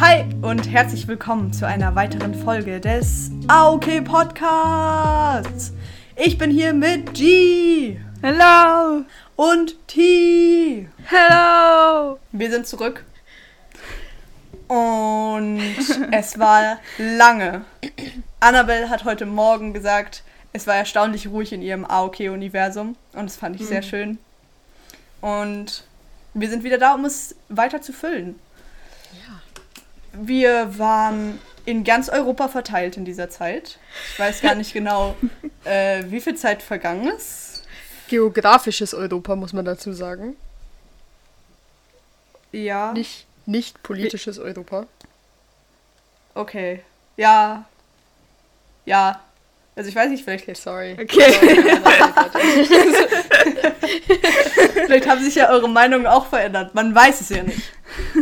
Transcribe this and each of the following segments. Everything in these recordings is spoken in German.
Hi und herzlich willkommen zu einer weiteren Folge des AOK Podcasts. Ich bin hier mit G Hello! und T. Hello! Wir sind zurück. Und es war lange. Annabelle hat heute Morgen gesagt, es war erstaunlich ruhig in ihrem AOK-Universum. Und das fand ich sehr schön. Und wir sind wieder da, um es weiter zu füllen. Wir waren in ganz Europa verteilt in dieser Zeit. Ich weiß gar nicht genau, äh, wie viel Zeit vergangen ist. Geografisches Europa, muss man dazu sagen. Ja. Nicht, nicht politisches Europa. Okay. Ja. Ja. Also ich weiß nicht, vielleicht, Okay, sorry. Okay. vielleicht haben sich ja eure Meinungen auch verändert. Man weiß es ja nicht.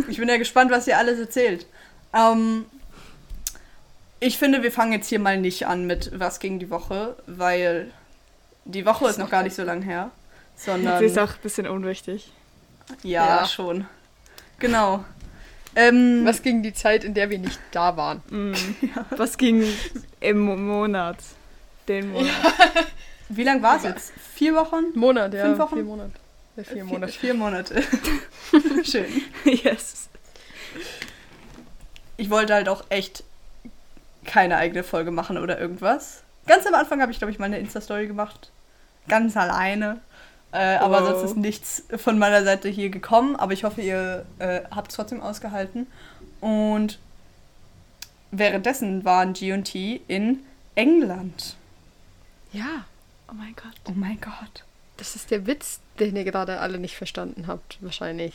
Ich bin ja gespannt, was ihr alles erzählt. Ähm, ich finde, wir fangen jetzt hier mal nicht an mit was gegen die Woche, weil die Woche ist noch gar nicht so lang her. Sondern Sie ist auch ein bisschen unwichtig. ja, Ja. schon. Genau. Ähm, Was gegen die Zeit, in der wir nicht da waren? Mm. Was ging im Mo- Monat? Den Monat. Wie lang war es jetzt? Vier Wochen? Monat, ja. Fünf Wochen? Vier Monate. Ja, vier Monate. Vier Monate. Schön. yes. Ich wollte halt auch echt keine eigene Folge machen oder irgendwas. Ganz am Anfang habe ich, glaube ich, mal eine Insta-Story gemacht. Ganz alleine. Äh, aber Wow. sonst ist nichts von meiner Seite hier gekommen. Aber ich hoffe, ihr äh, habt es trotzdem ausgehalten. Und währenddessen waren G&T in England. Ja, Oh mein Gott. Oh mein Gott. das ist der Witz, den ihr gerade alle nicht verstanden habt, wahrscheinlich.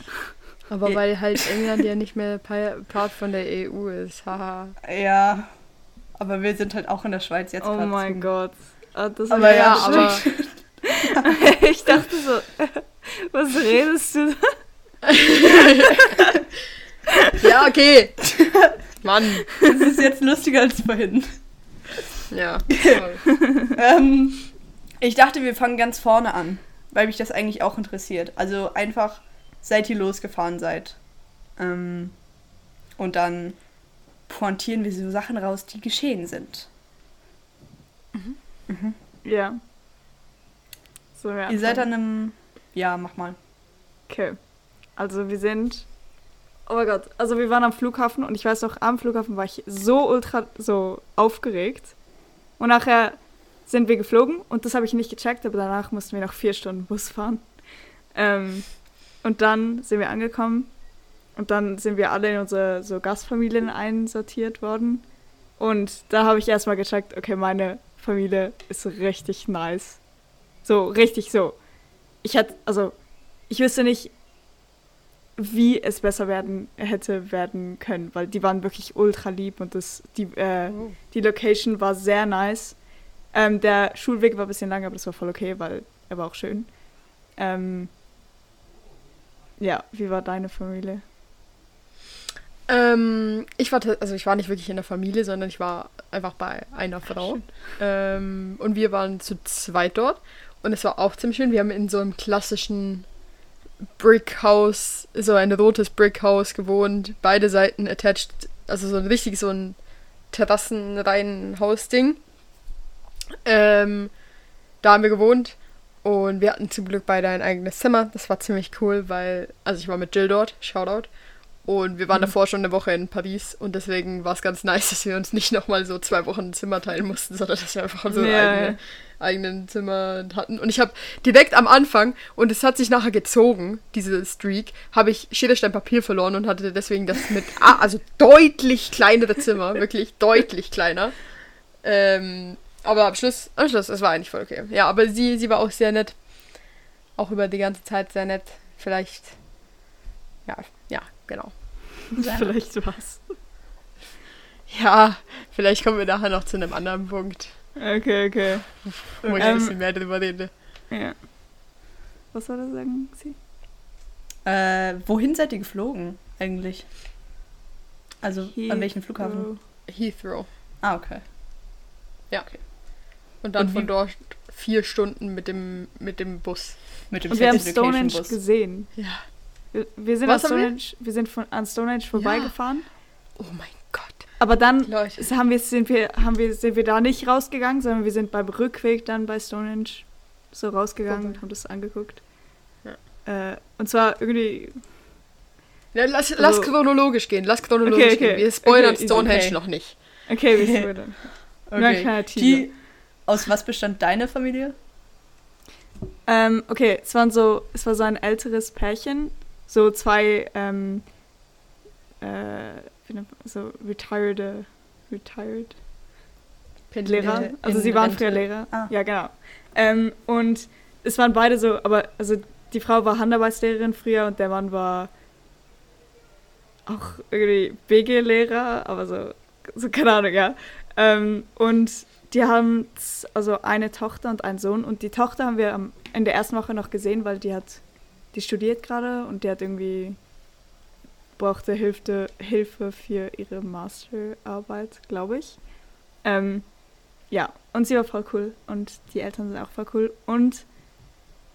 Aber weil halt England ja nicht mehr Pa- Part von der EU ist. Haha. Ja. Aber wir sind halt auch in der Schweiz jetzt Oh mein zu. Gott. Ah, das Aber ja, ja, aber ich dachte so, was redest du? ja, okay. Mann. Das ist jetzt lustiger als vorhin. Ja. Ähm, ich dachte, wir fangen ganz vorne an, weil mich das eigentlich auch interessiert. Also einfach, seit ihr losgefahren seid. Ähm, und dann pointieren wir so Sachen raus, die geschehen sind. Ja. So, ja. Ihr seid an einem. Ja, mach mal. Okay. Also wir sind. Oh mein Gott. Also wir waren am Flughafen und ich weiß noch, am Flughafen war ich so ultra so aufgeregt. Und nachher sind wir geflogen und das habe ich nicht gecheckt, aber danach mussten wir noch vier Stunden Bus fahren. Ähm, und dann sind wir angekommen und dann sind wir alle in unsere so Gastfamilien einsortiert worden. Und da habe ich erstmal gecheckt, okay, meine Familie ist richtig nice. So, richtig so. Ich hätte, also, ich wüsste nicht, wie es besser werden hätte werden können, weil die waren wirklich ultra lieb und das, die, äh, Oh. die Location war sehr nice. Ähm, der Schulweg war ein bisschen lang, aber das war voll okay, weil er war auch schön. Ähm, ja, wie war deine Familie? Ähm, ich war, also ich war nicht wirklich in der Familie, sondern ich war einfach bei einer Frau. Ähm, und wir waren zu zweit dort. Und es war auch ziemlich schön. Wir haben in so einem klassischen Brickhaus, so ein rotes Brickhaus gewohnt. Beide Seiten attached. Also so ein richtig so ein Terrassenreihen-Hausding. Ähm, da haben wir gewohnt. Und wir hatten zum Glück beide ein eigenes Zimmer. Das war ziemlich cool, weil, also ich war mit Jill dort, Shoutout. Und wir waren davor schon eine Woche in Paris und deswegen war es ganz nice, dass wir uns nicht nochmal so zwei Wochen ein Zimmer teilen mussten, sondern dass wir einfach so Ja, eigene, ja. eigenen Zimmer hatten. Und ich habe direkt am Anfang, und es hat sich nachher gezogen, diese Streak, habe ich Schädelstein Papier verloren und hatte deswegen das mit, ah, also deutlich kleinere Zimmer, wirklich deutlich kleiner. Ähm, aber am Schluss, am Schluss, es war eigentlich voll okay. Ja, aber sie, sie war auch sehr nett. Auch über die ganze Zeit sehr nett. Vielleicht, ja, ja, genau. Vielleicht was. Ja, vielleicht kommen wir nachher noch zu einem anderen Punkt, Okay, okay. wo ich Ähm, ein bisschen mehr darüber rede. Ja. Was soll er sagen, sie? Äh, wohin seid ihr geflogen, eigentlich? Also, an welchen Flughafen? Heathrow. Ah, okay. Ja. Und dann Und von dort vier Stunden mit dem, mit dem Bus. Mit dem Und wir haben Stonehenge Bus. gesehen. Ja. Wir, wir sind an haben wir? Stonehenge, wir? sind von, an Stonehenge vorbeigefahren Oh mein Gott. Aber dann Leute. haben wir, sind, wir, haben wir, sind wir da nicht rausgegangen, sondern wir sind beim Rückweg dann bei Stonehenge so rausgegangen Vorbei. und haben das angeguckt. Ja. Äh, und zwar irgendwie, Ja, lass, Also- lass chronologisch gehen, lass chronologisch Okay, okay. gehen. Wir spoilern Okay. Stonehenge Okay. noch nicht. okay, wie wir. Nur ein kleiner Teaser. Die, aus was bestand deine Familie? Ähm, okay, es waren so, es war so ein älteres Pärchen, so zwei, ähm, äh, so retired, retired Lehrer. Äh, Also sie waren früher Lehrer. Ah. Ja, genau. Ähm, und es waren beide so, aber also die Frau war Handarbeitslehrerin früher und der Mann war auch irgendwie BG-Lehrer, aber so, so keine Ahnung, ja. Ähm, und die haben also eine Tochter und einen Sohn und die Tochter haben wir am, in der ersten Woche noch gesehen, weil die hat, die studiert gerade und die hat irgendwie brauchte Hilfe, Hilfe für ihre Masterarbeit, glaube ich. Ähm, ja, und sie war voll cool und die Eltern sind auch voll cool. Und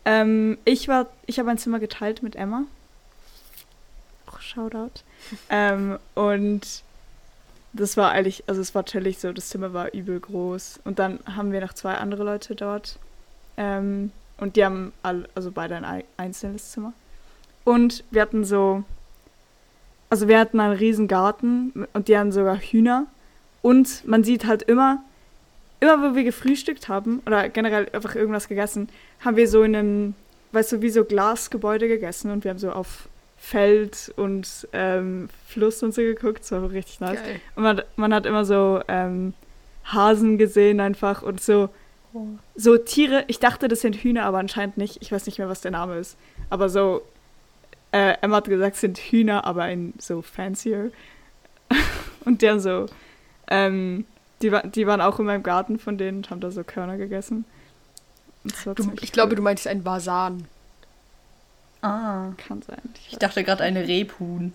ähm, ich war, ich habe ein Zimmer geteilt mit Emma. Oh, Shoutout. ähm, und das war eigentlich, also es war chillig so, das Zimmer war übel groß. Und dann haben wir noch zwei andere Leute dort. Ähm, und die haben all, also beide ein ei- einzelnes Zimmer. Und wir hatten so, also wir hatten einen riesen Garten und die hatten sogar Hühner. Und man sieht halt immer, immer wo wir gefrühstückt haben oder generell einfach irgendwas gegessen, haben wir so in einem, weißt du, wie so Glasgebäude gegessen und wir haben so auf Feld und ähm, Fluss und so geguckt. Das war richtig nice. Geil. Und man, man hat immer so ähm, Hasen gesehen einfach und so, so Tiere. Ich dachte, das sind Hühner, aber anscheinend nicht. Ich weiß nicht mehr, was der Name ist. Aber so, äh, Emma hat gesagt, es sind Hühner, aber in so fancier. und die haben so, ähm, die, die waren auch in meinem Garten von denen und haben da so Körner gegessen. Du, ich glaube, cool. du meinst ein Vasan. Ah. Kann sein. Ich dachte gerade eine Rebhuhn.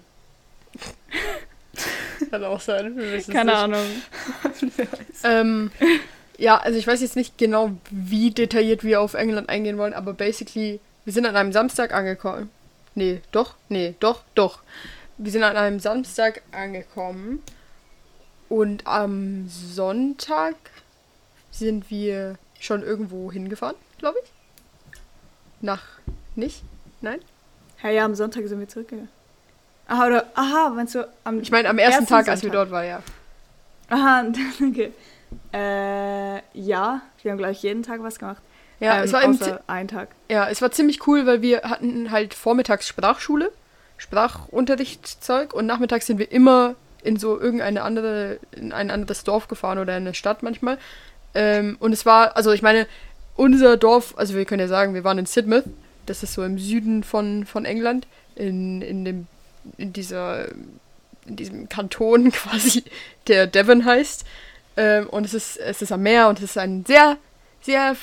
Kann auch sein. Keine nicht. Ahnung. Ähm, ja, also ich weiß jetzt nicht genau, wie detailliert wir auf England eingehen wollen, aber basically, wir sind an einem Samstag angekommen. Nee, doch, nee, doch, doch. Wir sind an einem Samstag angekommen und am Sonntag sind wir schon irgendwo hingefahren, glaube ich. Nach, nicht? Nein? Ja, ja, am Sonntag sind wir zurückgegangen. Aha, oder, aha, meinst du am Ich meine, am ersten, Ersten Tag, als wir dort waren, ja. Aha, okay. Äh, ja, wir haben gleich jeden Tag was gemacht. Ja, ähm, es war eben einen Tag. Ja, es war ziemlich cool, weil wir hatten halt vormittags Sprachschule, Sprachunterrichtszeug und nachmittags sind wir immer in so irgendeine andere, in ein anderes Dorf gefahren oder in eine Stadt manchmal. Ähm, und es war, also ich meine, unser Dorf, also wir können ja sagen, wir waren in Sidmouth, das ist so im Süden von, von England, in, in dem, in dieser, in diesem Kanton quasi, der Devon heißt. Ähm, und es ist, es ist am Meer und es ist ein sehr, sehr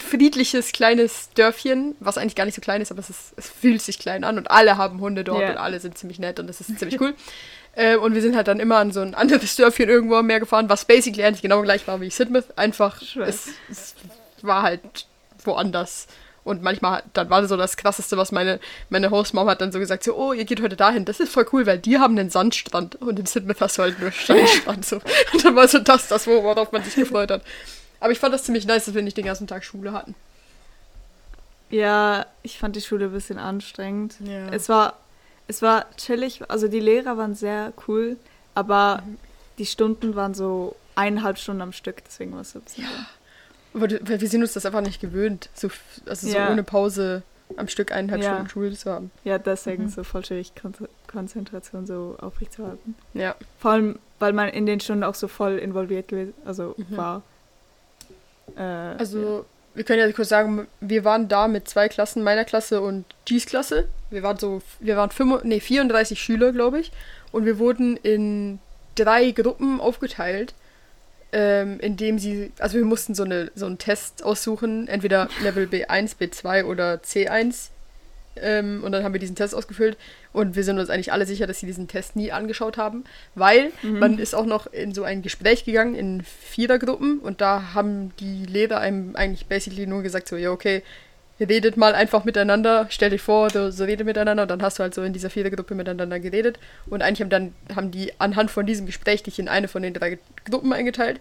friedliches kleines Dörfchen, was eigentlich gar nicht so klein ist, aber es, ist, es fühlt sich klein an und alle haben Hunde dort Ja. und alle sind ziemlich nett und das ist ziemlich cool. Äh, und wir sind halt dann immer an so ein anderes Dörfchen irgendwo am Meer gefahren, was basically eigentlich genau gleich war wie Sidmouth. Einfach, es, es war halt woanders. Und manchmal, dann war das so das Krasseste, was meine, meine Hostmom hat dann so gesagt, so, oh, ihr geht heute dahin, das ist voll cool, weil die haben einen Sandstrand und in Sidmouth hast du halt nur Steinstrand. So. Und dann war so das, das, worauf man sich gefreut hat. Aber ich fand das ziemlich nice, dass wir nicht den ganzen Tag Schule hatten. Ja, ich fand die Schule ein bisschen anstrengend. Ja. Es war, es war chillig, also die Lehrer waren sehr cool, aber Mhm. die Stunden waren so eineinhalb Stunden am Stück, deswegen war es so ein bisschen. Du- weil wir sind uns das einfach nicht gewöhnt, so, also Ja. so ohne Pause am Stück eineinhalb Ja. Stunden Schule zu haben. Ja, deswegen Mhm. so voll schwierig, Kon Konzentration so aufrechtzuerhalten. Ja. Vor allem, weil man in den Stunden auch so voll involviert gewesen, also Mhm. war. Äh, Also, wir können ja kurz sagen, wir waren da mit zwei Klassen, meiner Klasse und G's Klasse. Wir waren so, wir waren 35, nee, 34 Schüler, glaube ich. Und wir wurden in drei Gruppen aufgeteilt, ähm, indem sie, also wir mussten so, eine, so einen Test aussuchen, entweder Level B1, B2 oder C1. Ähm, und dann haben wir diesen Test ausgefüllt und wir sind uns eigentlich alle sicher, dass sie diesen Test nie angeschaut haben, weil Mhm. man ist auch noch in so ein Gespräch gegangen in Vierergruppen und da haben die Lehrer einem eigentlich basically nur gesagt so, ja okay, redet mal einfach miteinander, stell dich vor, so, so redet miteinander und dann hast du halt so in dieser Vierergruppe miteinander geredet und eigentlich haben dann haben die anhand von diesem Gespräch dich in eine von den drei Gruppen eingeteilt.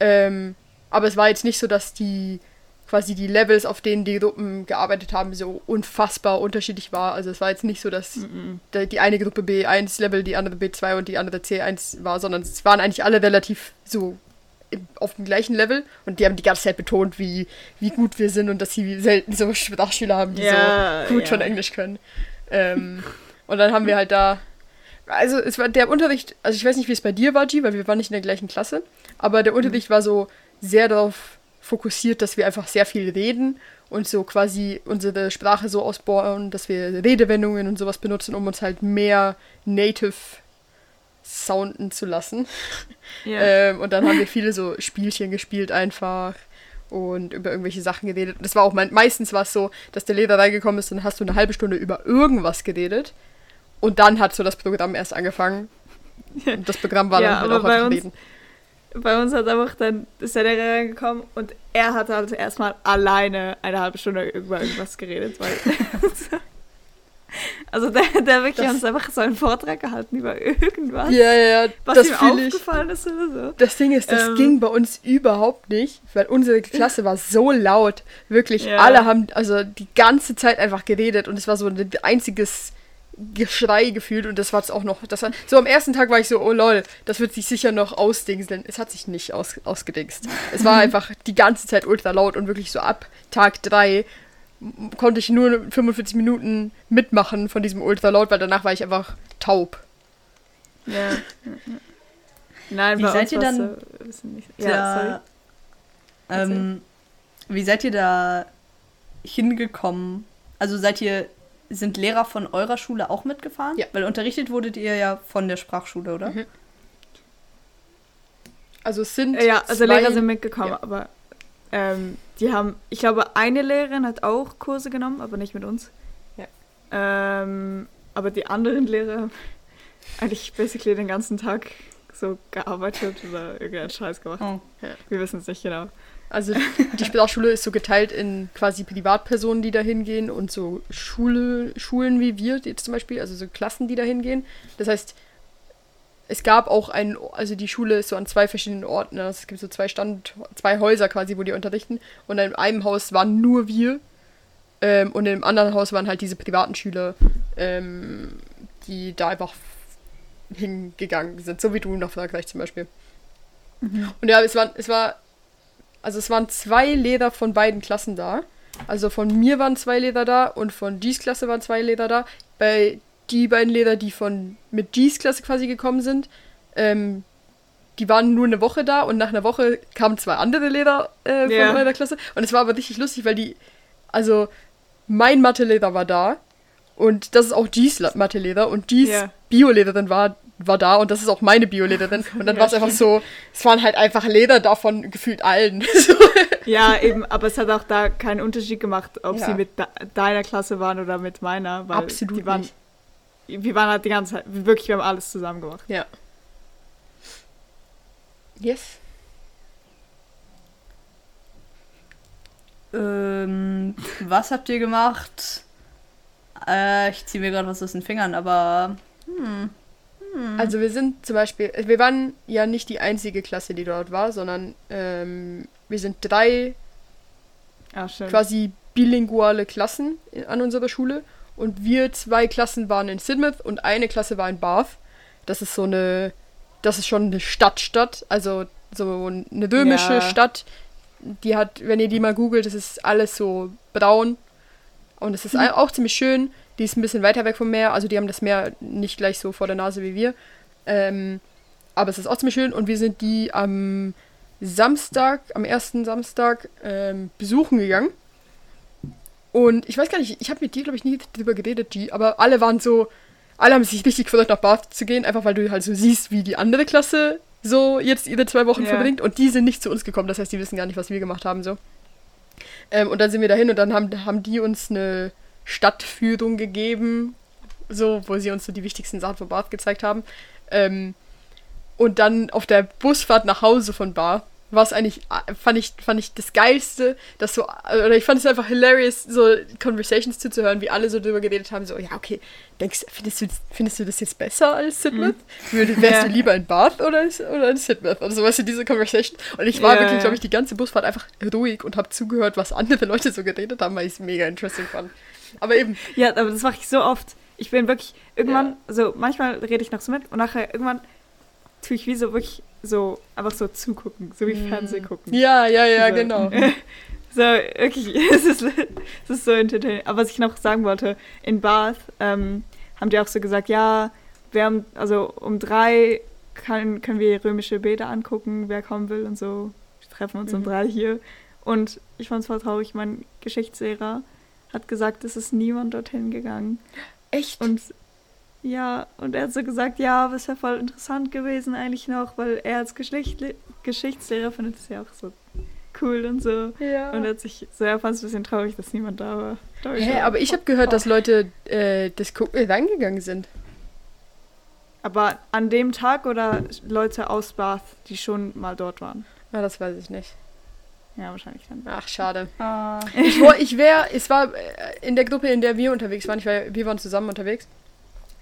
Ähm, aber es war jetzt nicht so, dass die quasi die Levels, auf denen die Gruppen gearbeitet haben, so unfassbar unterschiedlich war. Also es war jetzt nicht so, dass Mhm. da- die eine Gruppe B1 Level, die andere B2 und die andere C1 war, sondern es waren eigentlich alle relativ so auf dem gleichen Level und die haben die ganze Zeit betont, wie, wie gut wir sind und dass sie selten so Sprachschüler haben, die Ja, so gut ja. schon Englisch können. Ähm, und dann haben wir halt da, also es war der Unterricht, also ich weiß nicht, wie es bei dir war, G, weil wir waren nicht in der gleichen Klasse, aber der Unterricht war so sehr darauf fokussiert, dass wir einfach sehr viel reden und so quasi unsere Sprache so ausbauen, dass wir Redewendungen und sowas benutzen, um uns halt mehr native sounden zu lassen. Ja. Ähm, und dann haben wir viele so Spielchen gespielt einfach und über irgendwelche Sachen geredet. Das war auch mein, meistens war es so, dass der Lehrer reingekommen ist und dann hast du eine halbe Stunde über irgendwas geredet. Und dann hat so das Programm erst angefangen. Und das Programm war Ja, dann halt aber auch bei uns- reden. Bei uns hat einfach dann ist der Lehrer reingekommen und er hat halt erstmal alleine eine halbe Stunde über irgendwas geredet, weil also der, der wirklich Das- uns einfach so einen Vortrag gehalten über irgendwas, Ja, ja, ja, was das ihm fühle ich. aufgefallen ist oder so. Das Ding ist, das Ähm. ging bei uns überhaupt nicht, weil unsere Klasse war so laut. Wirklich, Ja. alle haben also die ganze Zeit einfach geredet und es war so ein einziges Geschrei gefühlt und das war es auch noch. Das war, so am ersten Tag war ich so, oh lol, das wird sich sicher noch ausdingseln. Es hat sich nicht aus, ausgedingst. Es war einfach die ganze Zeit ultra laut und wirklich so ab Tag 3 konnte ich nur 45 Minuten mitmachen von diesem ultra laut, weil danach war ich einfach taub. Ja. Nein, Wie bei seid uns ihr dann so, ja, sorry. ähm, wie seid ihr da hingekommen? Also seid ihr, sind Lehrer von eurer Schule auch mitgefahren? Ja. Weil unterrichtet wurdet ihr ja von der Sprachschule, oder? Mhm. Also es sind Ja, also zwei- Lehrer sind mitgekommen, ja. aber ähm, die haben, ich glaube, eine Lehrerin hat auch Kurse genommen, aber nicht mit uns. Ja. Ähm, aber die anderen Lehrer haben eigentlich basically den ganzen Tag so gearbeitet oder irgendeinen Scheiß gemacht. Oh. Wir wissen es nicht genau. Also die Sprachschule ist so geteilt in quasi Privatpersonen, die da hingehen und so Schule, Schulen wie wir jetzt zum Beispiel, also so Klassen, die da hingehen. Das heißt, es gab auch ein, also die Schule ist so an zwei verschiedenen Orten. Also es gibt so zwei Stand, zwei Häuser quasi, wo die unterrichten. Und in einem Haus waren nur wir. Ähm, und im anderen Haus waren halt diese privaten Schüler, ähm, die da einfach hingegangen sind, so wie du nach Frankreich zum Beispiel. Und ja, es war, es war, also es waren zwei Lehrer von beiden Klassen da. Also von mir waren zwei Lehrer da und von G's Klasse waren zwei Lehrer da. Bei die beiden Lehrer, die von mit G's Klasse quasi gekommen sind, ähm, die waren nur eine Woche da und nach einer Woche kamen zwei andere Lehrer äh, von Ja. meiner Klasse. Und es war aber richtig lustig, weil die, also mein Mathelehrer war da und das ist auch G's Mathelehrer und G's Ja. Biolehrerin war, war da und das ist auch meine Biolehrerin. Und dann Ja, war es einfach so, es waren halt einfach Lehrer davon gefühlt allen. Ja, eben, aber es hat auch da keinen Unterschied gemacht, ob Ja. sie mit de deiner Klasse waren oder mit meiner, weil Absolut die waren, nicht. Wir waren halt die ganze Zeit, wirklich, wir haben alles zusammen gemacht. Ja. Yes. Ähm, was habt ihr gemacht? Äh, ich ziehe mir gerade was aus den Fingern, aber. Hm. Also wir sind zum Beispiel, wir waren ja nicht die einzige Klasse, die dort war, sondern ähm, wir sind drei Ah, schön. quasi bilinguale Klassen in, an unserer Schule und wir zwei Klassen waren in Sidmouth und eine Klasse war in Bath. Das ist so eine, das ist schon eine Stadtstadt, also so eine römische Ja. Stadt. Die hat, wenn ihr die mal googelt, das ist alles so braun und es ist Mhm. auch ziemlich schön. Die ist ein bisschen weiter weg vom Meer, also die haben das Meer nicht gleich so vor der Nase wie wir. Ähm, aber es ist auch ziemlich schön und wir sind die am Samstag, am ersten Samstag ähm, besuchen gegangen. Und ich weiß gar nicht, ich habe mit dir, glaube ich, nie drüber geredet, G, aber alle waren so, alle haben sich richtig gefreut, nach Bath zu gehen, einfach weil du halt so siehst, wie die andere Klasse so jetzt ihre zwei Wochen Ja. verbringt. Und die sind nicht zu uns gekommen, das heißt, die wissen gar nicht, was wir gemacht haben, so. Ähm, und dann sind wir dahin und dann haben, haben die uns eine Stadtführung gegeben, so, wo sie uns so die wichtigsten Sachen von Bath gezeigt haben. Ähm, und dann auf der Busfahrt nach Hause von Bath war es eigentlich, äh, fand ich, fand ich das Geilste, dass so, oder ich fand es einfach hilarious, so Conversations zuzuhören, wie alle so drüber geredet haben, so, ja, okay, denkst, findest du, findest du das jetzt besser als Sidmouth? Mhm. Wärst du lieber in Bath oder, oder in Sidmouth? Also, weißt du, diese Conversation. Und ich war Ja, wirklich, ja. glaube ich, die ganze Busfahrt einfach ruhig und habe zugehört, was andere Leute so geredet haben, weil ich es mega interesting fand. Aber eben, Ja, aber das mache ich so oft. Ich bin wirklich, irgendwann, also manchmal rede ich noch so mit und nachher irgendwann tue ich wie so wirklich so, einfach so zugucken, so wie Fernsehen gucken. ja, ja, ja, So. genau. So, wirklich, es ist, es ist so entertaining. Aber was ich noch sagen wollte, in Bath ähm, haben die auch so gesagt, ja, wir haben, also um drei kann, können wir römische Bäder angucken, wer kommen will und so. Wir treffen uns um Mhm. drei hier. Und ich fand es voll traurig, mein Geschichtslehrer hat gesagt, es ist niemand dorthin gegangen. Echt? Und ja, und er hat so gesagt, ja, aber es wäre voll interessant gewesen eigentlich noch, weil er als Geschichtli Geschichtslehrer findet es ja auch so cool und so. ja. Und er hat sich so, er fand es ein bisschen traurig, dass niemand da war. Hä, so, aber ich habe gehört, dass Leute äh, das gucken reingegangen sind. Aber an dem Tag oder Leute aus Bath, die schon mal dort waren? Ah, das weiß ich nicht. Ja, wahrscheinlich dann. Ach, schade. Ah. Ich, ich wäre, es war äh, in der Gruppe, in der wir unterwegs waren, ich war, wir waren zusammen unterwegs.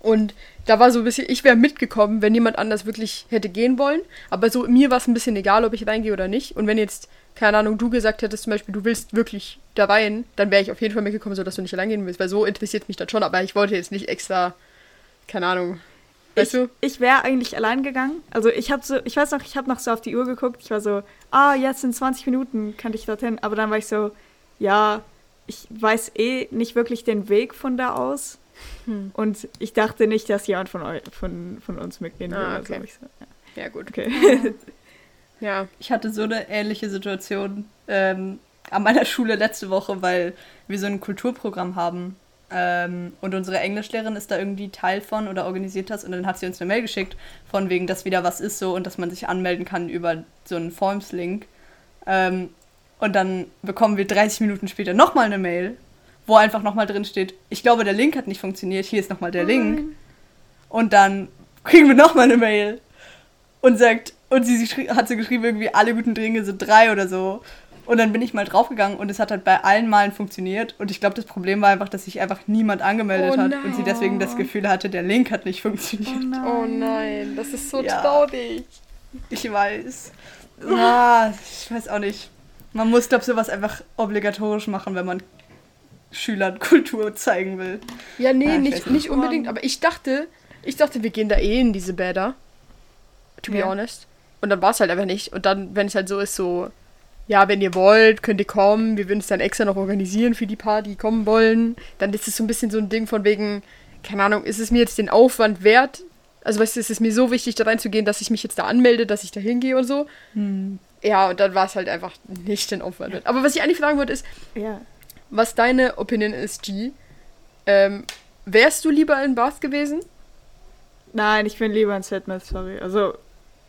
Und da war so ein bisschen, ich wäre mitgekommen, wenn jemand anders wirklich hätte gehen wollen. Aber so, mir war es ein bisschen egal, ob ich reingehe oder nicht. Und wenn jetzt, keine Ahnung, du gesagt hättest zum Beispiel, du willst wirklich da rein, dann wäre ich auf jeden Fall mitgekommen, so dass du nicht allein gehen willst. Weil so interessiert mich das schon. Aber ich wollte jetzt nicht extra, keine Ahnung. Weißt ich du? ich wäre eigentlich allein gegangen. Also ich habe so, ich weiß noch, ich habe noch so auf die Uhr geguckt. Ich war so, ah, jetzt in 20 Minuten kann ich dorthin. Aber dann war ich so, ja, ich weiß eh nicht wirklich den Weg von da aus. Hm. Und ich dachte nicht, dass jemand von, eu von, von uns mitgehen. Ah, Also okay. hab ich so, ja, Ja, gut. okay. Ja. Ich hatte so eine ähnliche Situation ähm, an meiner Schule letzte Woche, weil wir so ein Kulturprogramm haben. Ähm, und unsere Englischlehrerin ist da irgendwie Teil von oder organisiert das. Und dann hat sie uns eine Mail geschickt, von wegen, dass wieder was ist so und dass man sich anmelden kann über so einen Forms-Link. Ähm, und dann bekommen wir 30 Minuten später nochmal eine Mail, wo einfach nochmal drin steht, ich glaube, der Link hat nicht funktioniert, hier ist nochmal der Link. Und dann kriegen wir nochmal eine Mail und sagt, und sie, sie hat so geschrieben, irgendwie alle guten Dinge sind drei oder so. Und dann bin ich mal draufgegangen und es hat halt bei allen Malen funktioniert. Und ich glaube, das Problem war einfach, dass sich einfach niemand angemeldet Oh hat und sie deswegen das nein. Gefühl hatte, der Link hat nicht funktioniert. Oh nein, das ist so Ja. traurig. Ich weiß. Ah, ich weiß auch nicht. Man muss, glaube ich, sowas einfach obligatorisch machen, wenn man Schülern Kultur zeigen will. Ja, nee, Ah, ich nicht, nicht. unbedingt, aber ich dachte, ich dachte, wir gehen da eh in diese Bäder. To be Ja. honest. Und dann war es halt einfach nicht. Und dann, wenn es halt so ist, so, ja, wenn ihr wollt, könnt ihr kommen, wir würden es dann extra noch organisieren für die paar, die kommen wollen. Dann ist es so ein bisschen so ein Ding von wegen, keine Ahnung, ist es mir jetzt den Aufwand wert? Also, weißt du, ist es mir so wichtig, da reinzugehen, dass ich mich jetzt da anmelde, dass ich da hingehe und so. Ja, und dann war es halt einfach nicht den Aufwand wert. Aber was ich eigentlich fragen wollte, ist, Ja. Was deine Opinion ist, G. Ähm, wärst du lieber in Bath gewesen? Nein, ich bin lieber in Sidmouth, sorry. Also,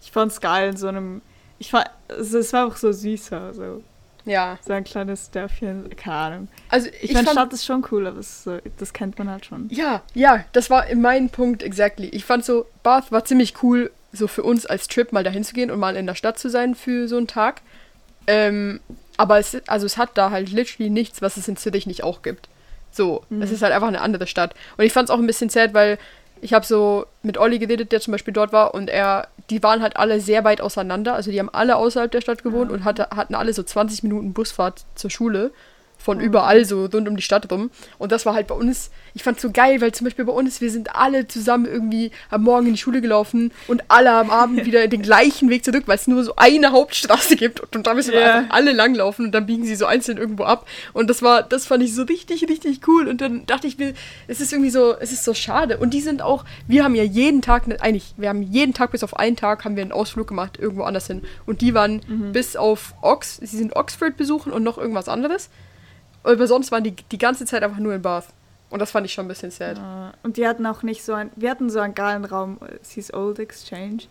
ich fand's geil in so einem. Ich fand, also, es war auch so süßer, so, Ja. so ein kleines Dörfchen, keine Ahnung. Also Ich, ich, meine, Stadt ist schon cool, aber so, das kennt man halt schon. ja, ja, das war mein Punkt exactly. Ich fand so, Bath war ziemlich cool, so für uns als Trip mal dahin zu gehen und mal in der Stadt zu sein für so einen Tag. Ähm, aber es, also es hat da halt literally nichts, was es in Zürich nicht auch gibt. So, es ist halt einfach eine andere Stadt. Und ich fand es auch ein bisschen sad, weil ich habe so mit Olli geredet, der zum Beispiel dort war, und er, die waren halt alle sehr weit auseinander. Also die haben alle außerhalb der Stadt gewohnt und hatte, hatten alle so 20 Minuten Busfahrt zur Schule. Von überall so rund um die Stadt rum. Und das war halt bei uns, ich fand's so geil, weil zum Beispiel bei uns, wir sind alle zusammen irgendwie am Morgen in die Schule gelaufen und alle am Abend wieder den gleichen Weg zurück, weil es nur so eine Hauptstraße gibt und, und da müssen wir einfach alle langlaufen und dann biegen sie so einzeln irgendwo ab. Und das war, das fand ich so richtig, richtig cool. Und dann dachte ich mir, es ist irgendwie so, es ist so schade. Und die sind auch, wir haben ja jeden Tag, ne- eigentlich, wir haben jeden Tag bis auf einen Tag haben wir einen Ausflug gemacht, irgendwo anders hin. Und die waren bis auf Ox, sie sind Oxford besuchen und noch irgendwas anderes. Aber sonst waren die die ganze Zeit einfach nur in Bath. Und das fand ich schon ein bisschen sad. Äh, Und die hatten auch nicht so ein, wir hatten so einen geilen Raum, es hieß Old Exchange,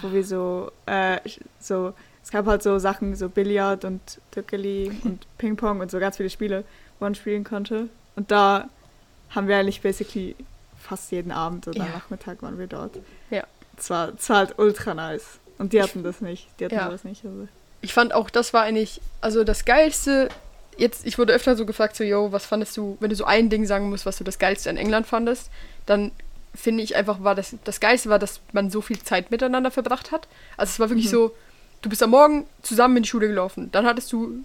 wo wir so, äh, so, es gab halt so Sachen, so Billard und Tückeli und Ping-Pong und so ganz viele Spiele, wo man spielen konnte. Und da haben wir eigentlich basically fast jeden Abend oder Ja. Nachmittag waren wir dort. Ja. Es war, es war halt ultra nice. Und die hatten das nicht, die hatten Ja. das nicht. Also. ich fand auch, das war eigentlich, also das Geilste, jetzt, ich wurde öfter so gefragt, so, yo, was fandest du, wenn du so ein Ding sagen musst, was du das Geilste in England fandest, dann finde ich einfach, war das, das Geilste war, dass man so viel Zeit miteinander verbracht hat. Also es war wirklich Mhm. so, du bist am Morgen zusammen in die Schule gelaufen, dann hattest du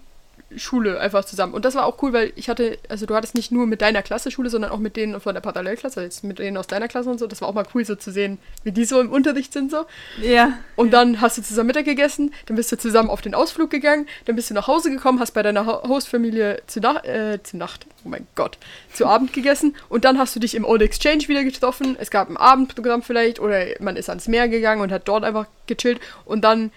Schule einfach zusammen. Und das war auch cool, weil ich hatte, also du hattest nicht nur mit deiner Klasse Schule, sondern auch mit denen von der Parallelklasse, also jetzt mit denen aus deiner Klasse und so. Das war auch mal cool so zu sehen, wie die so im Unterricht sind so. Ja. Und dann hast du zusammen Mittag gegessen, dann bist du zusammen auf den Ausflug gegangen, dann bist du nach Hause gekommen, hast bei deiner Ho- Hostfamilie zu, Nach äh, zu Nacht, oh mein Gott, zu Abend gegessen und dann hast du dich im Old Exchange wieder getroffen. Es gab ein Abendprogramm vielleicht oder man ist ans Meer gegangen und hat dort einfach gechillt und dann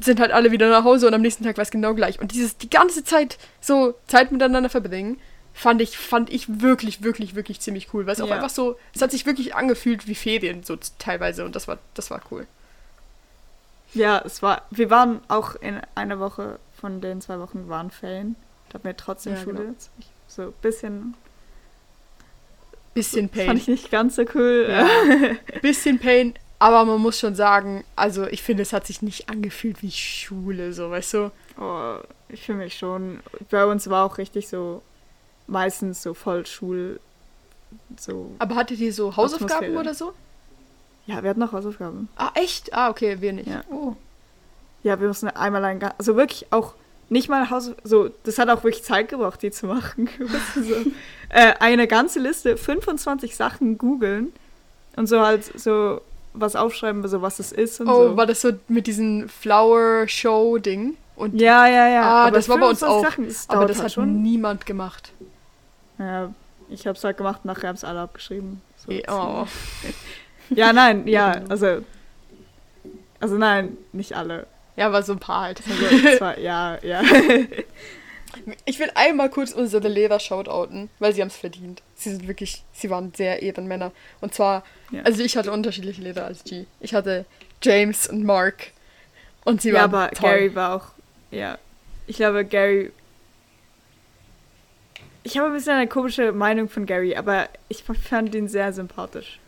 sind halt alle wieder nach Hause und am nächsten Tag war es genau gleich. Und dieses die ganze Zeit so Zeit miteinander verbringen, fand ich, fand ich wirklich, wirklich, wirklich ziemlich cool. Weil es auch Ja. einfach so, es hat sich wirklich angefühlt wie Ferien, so teilweise. Und das war, das war cool. Ja, es war. Wir waren auch in einer Woche von den zwei Wochen waren Ferien. Da hatten wir trotzdem Ja, Schule. genau. So ein bisschen. Bisschen Fand Pain. ich nicht ganz so cool. Ja. Bisschen Pain, aber man muss schon sagen, also ich finde, es hat sich nicht angefühlt wie Schule, so, weißt du? Oh, ich fühle mich schon. Bei uns war auch richtig so meistens so voll Schul. So. Aber hattet ihr so Hausaufgaben oder so? Ja, wir hatten noch Hausaufgaben. Ah, echt? Ah, okay, wir nicht. Ja. Oh. Ja, wir mussten einmal ein, also wirklich auch nicht mal Haus, so, das hat auch wirklich Zeit gebraucht, die zu machen. So, äh, eine ganze Liste, 25 Sachen googeln und so halt so was aufschreiben, so was es ist und Oh, so. war das so mit diesem Flower-Show-Ding? Und Ja, ja, ja. Ah, aber das war bei uns 25 auch. Sachen, das aber das halt hat schon. niemand gemacht. Ja, ich hab's halt gemacht, nachher haben's alle abgeschrieben. So, Eh, Oh. Ja, nein, ja, also. Also nein, nicht alle. Ja, aber so ein paar halt. Also, zwei, ja, ja. Ich will einmal kurz unsere Lehrer shoutouten, weil sie haben es verdient. Sie sind wirklich, sie waren sehr Ehrenmänner. Und zwar, Ja. also ich hatte unterschiedliche Lehrer als G. Ich hatte James und Mark. Und sie ja, waren aber toll. Gary war auch. Ja. Ich glaube, Gary. Ich habe ein bisschen eine komische Meinung von Gary, aber ich fand ihn sehr sympathisch.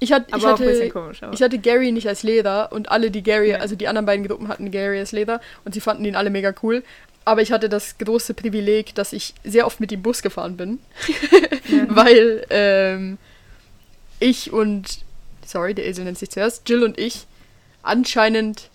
Ich, hatte, Aber ich, hatte, komisch. Ich hatte Gary nicht als Lehrer und alle, die Gary, Ja. also die anderen beiden Gruppen hatten Gary als Lehrer und sie fanden ihn alle mega cool. Aber ich hatte das große Privileg, dass ich sehr oft mit dem Bus gefahren bin. Ja. weil ähm, ich und, sorry, der Esel nennt sich zuerst, Jill und ich anscheinend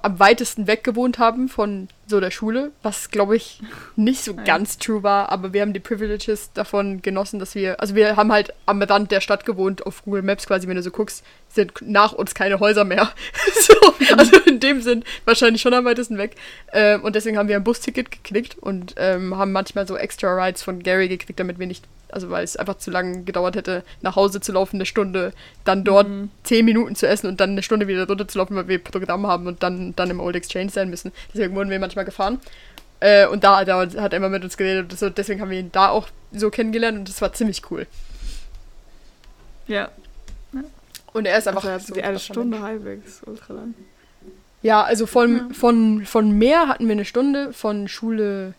am weitesten weg gewohnt haben von so der Schule, was glaube ich nicht so Ja. ganz true war, aber wir haben die Privileges davon genossen, dass wir, also wir haben halt am Rand der Stadt gewohnt, auf Google Maps quasi, wenn du so guckst, sind nach uns keine Häuser mehr. so, also in dem Sinn wahrscheinlich schon am weitesten weg. Ähm, und deswegen haben wir ein Busticket geklickt und ähm, haben manchmal so extra Rides von Gary gekriegt, damit wir nicht, also weil es einfach zu lange gedauert hätte, nach Hause zu laufen, eine Stunde, dann dort Mhm. zehn Minuten zu essen und dann eine Stunde wieder runter zu laufen, weil wir Programm haben und dann, dann im Old Exchange sein müssen. Deswegen wurden wir manchmal gefahren. Äh, und da, da hat er immer mit uns geredet und so, deswegen haben wir ihn da auch so kennengelernt und das war ziemlich cool. ja. Und er ist einfach Also, so eine Stunde halbwegs, ultra lang. Ja, also von, von, von Meer hatten wir eine Stunde, von Schule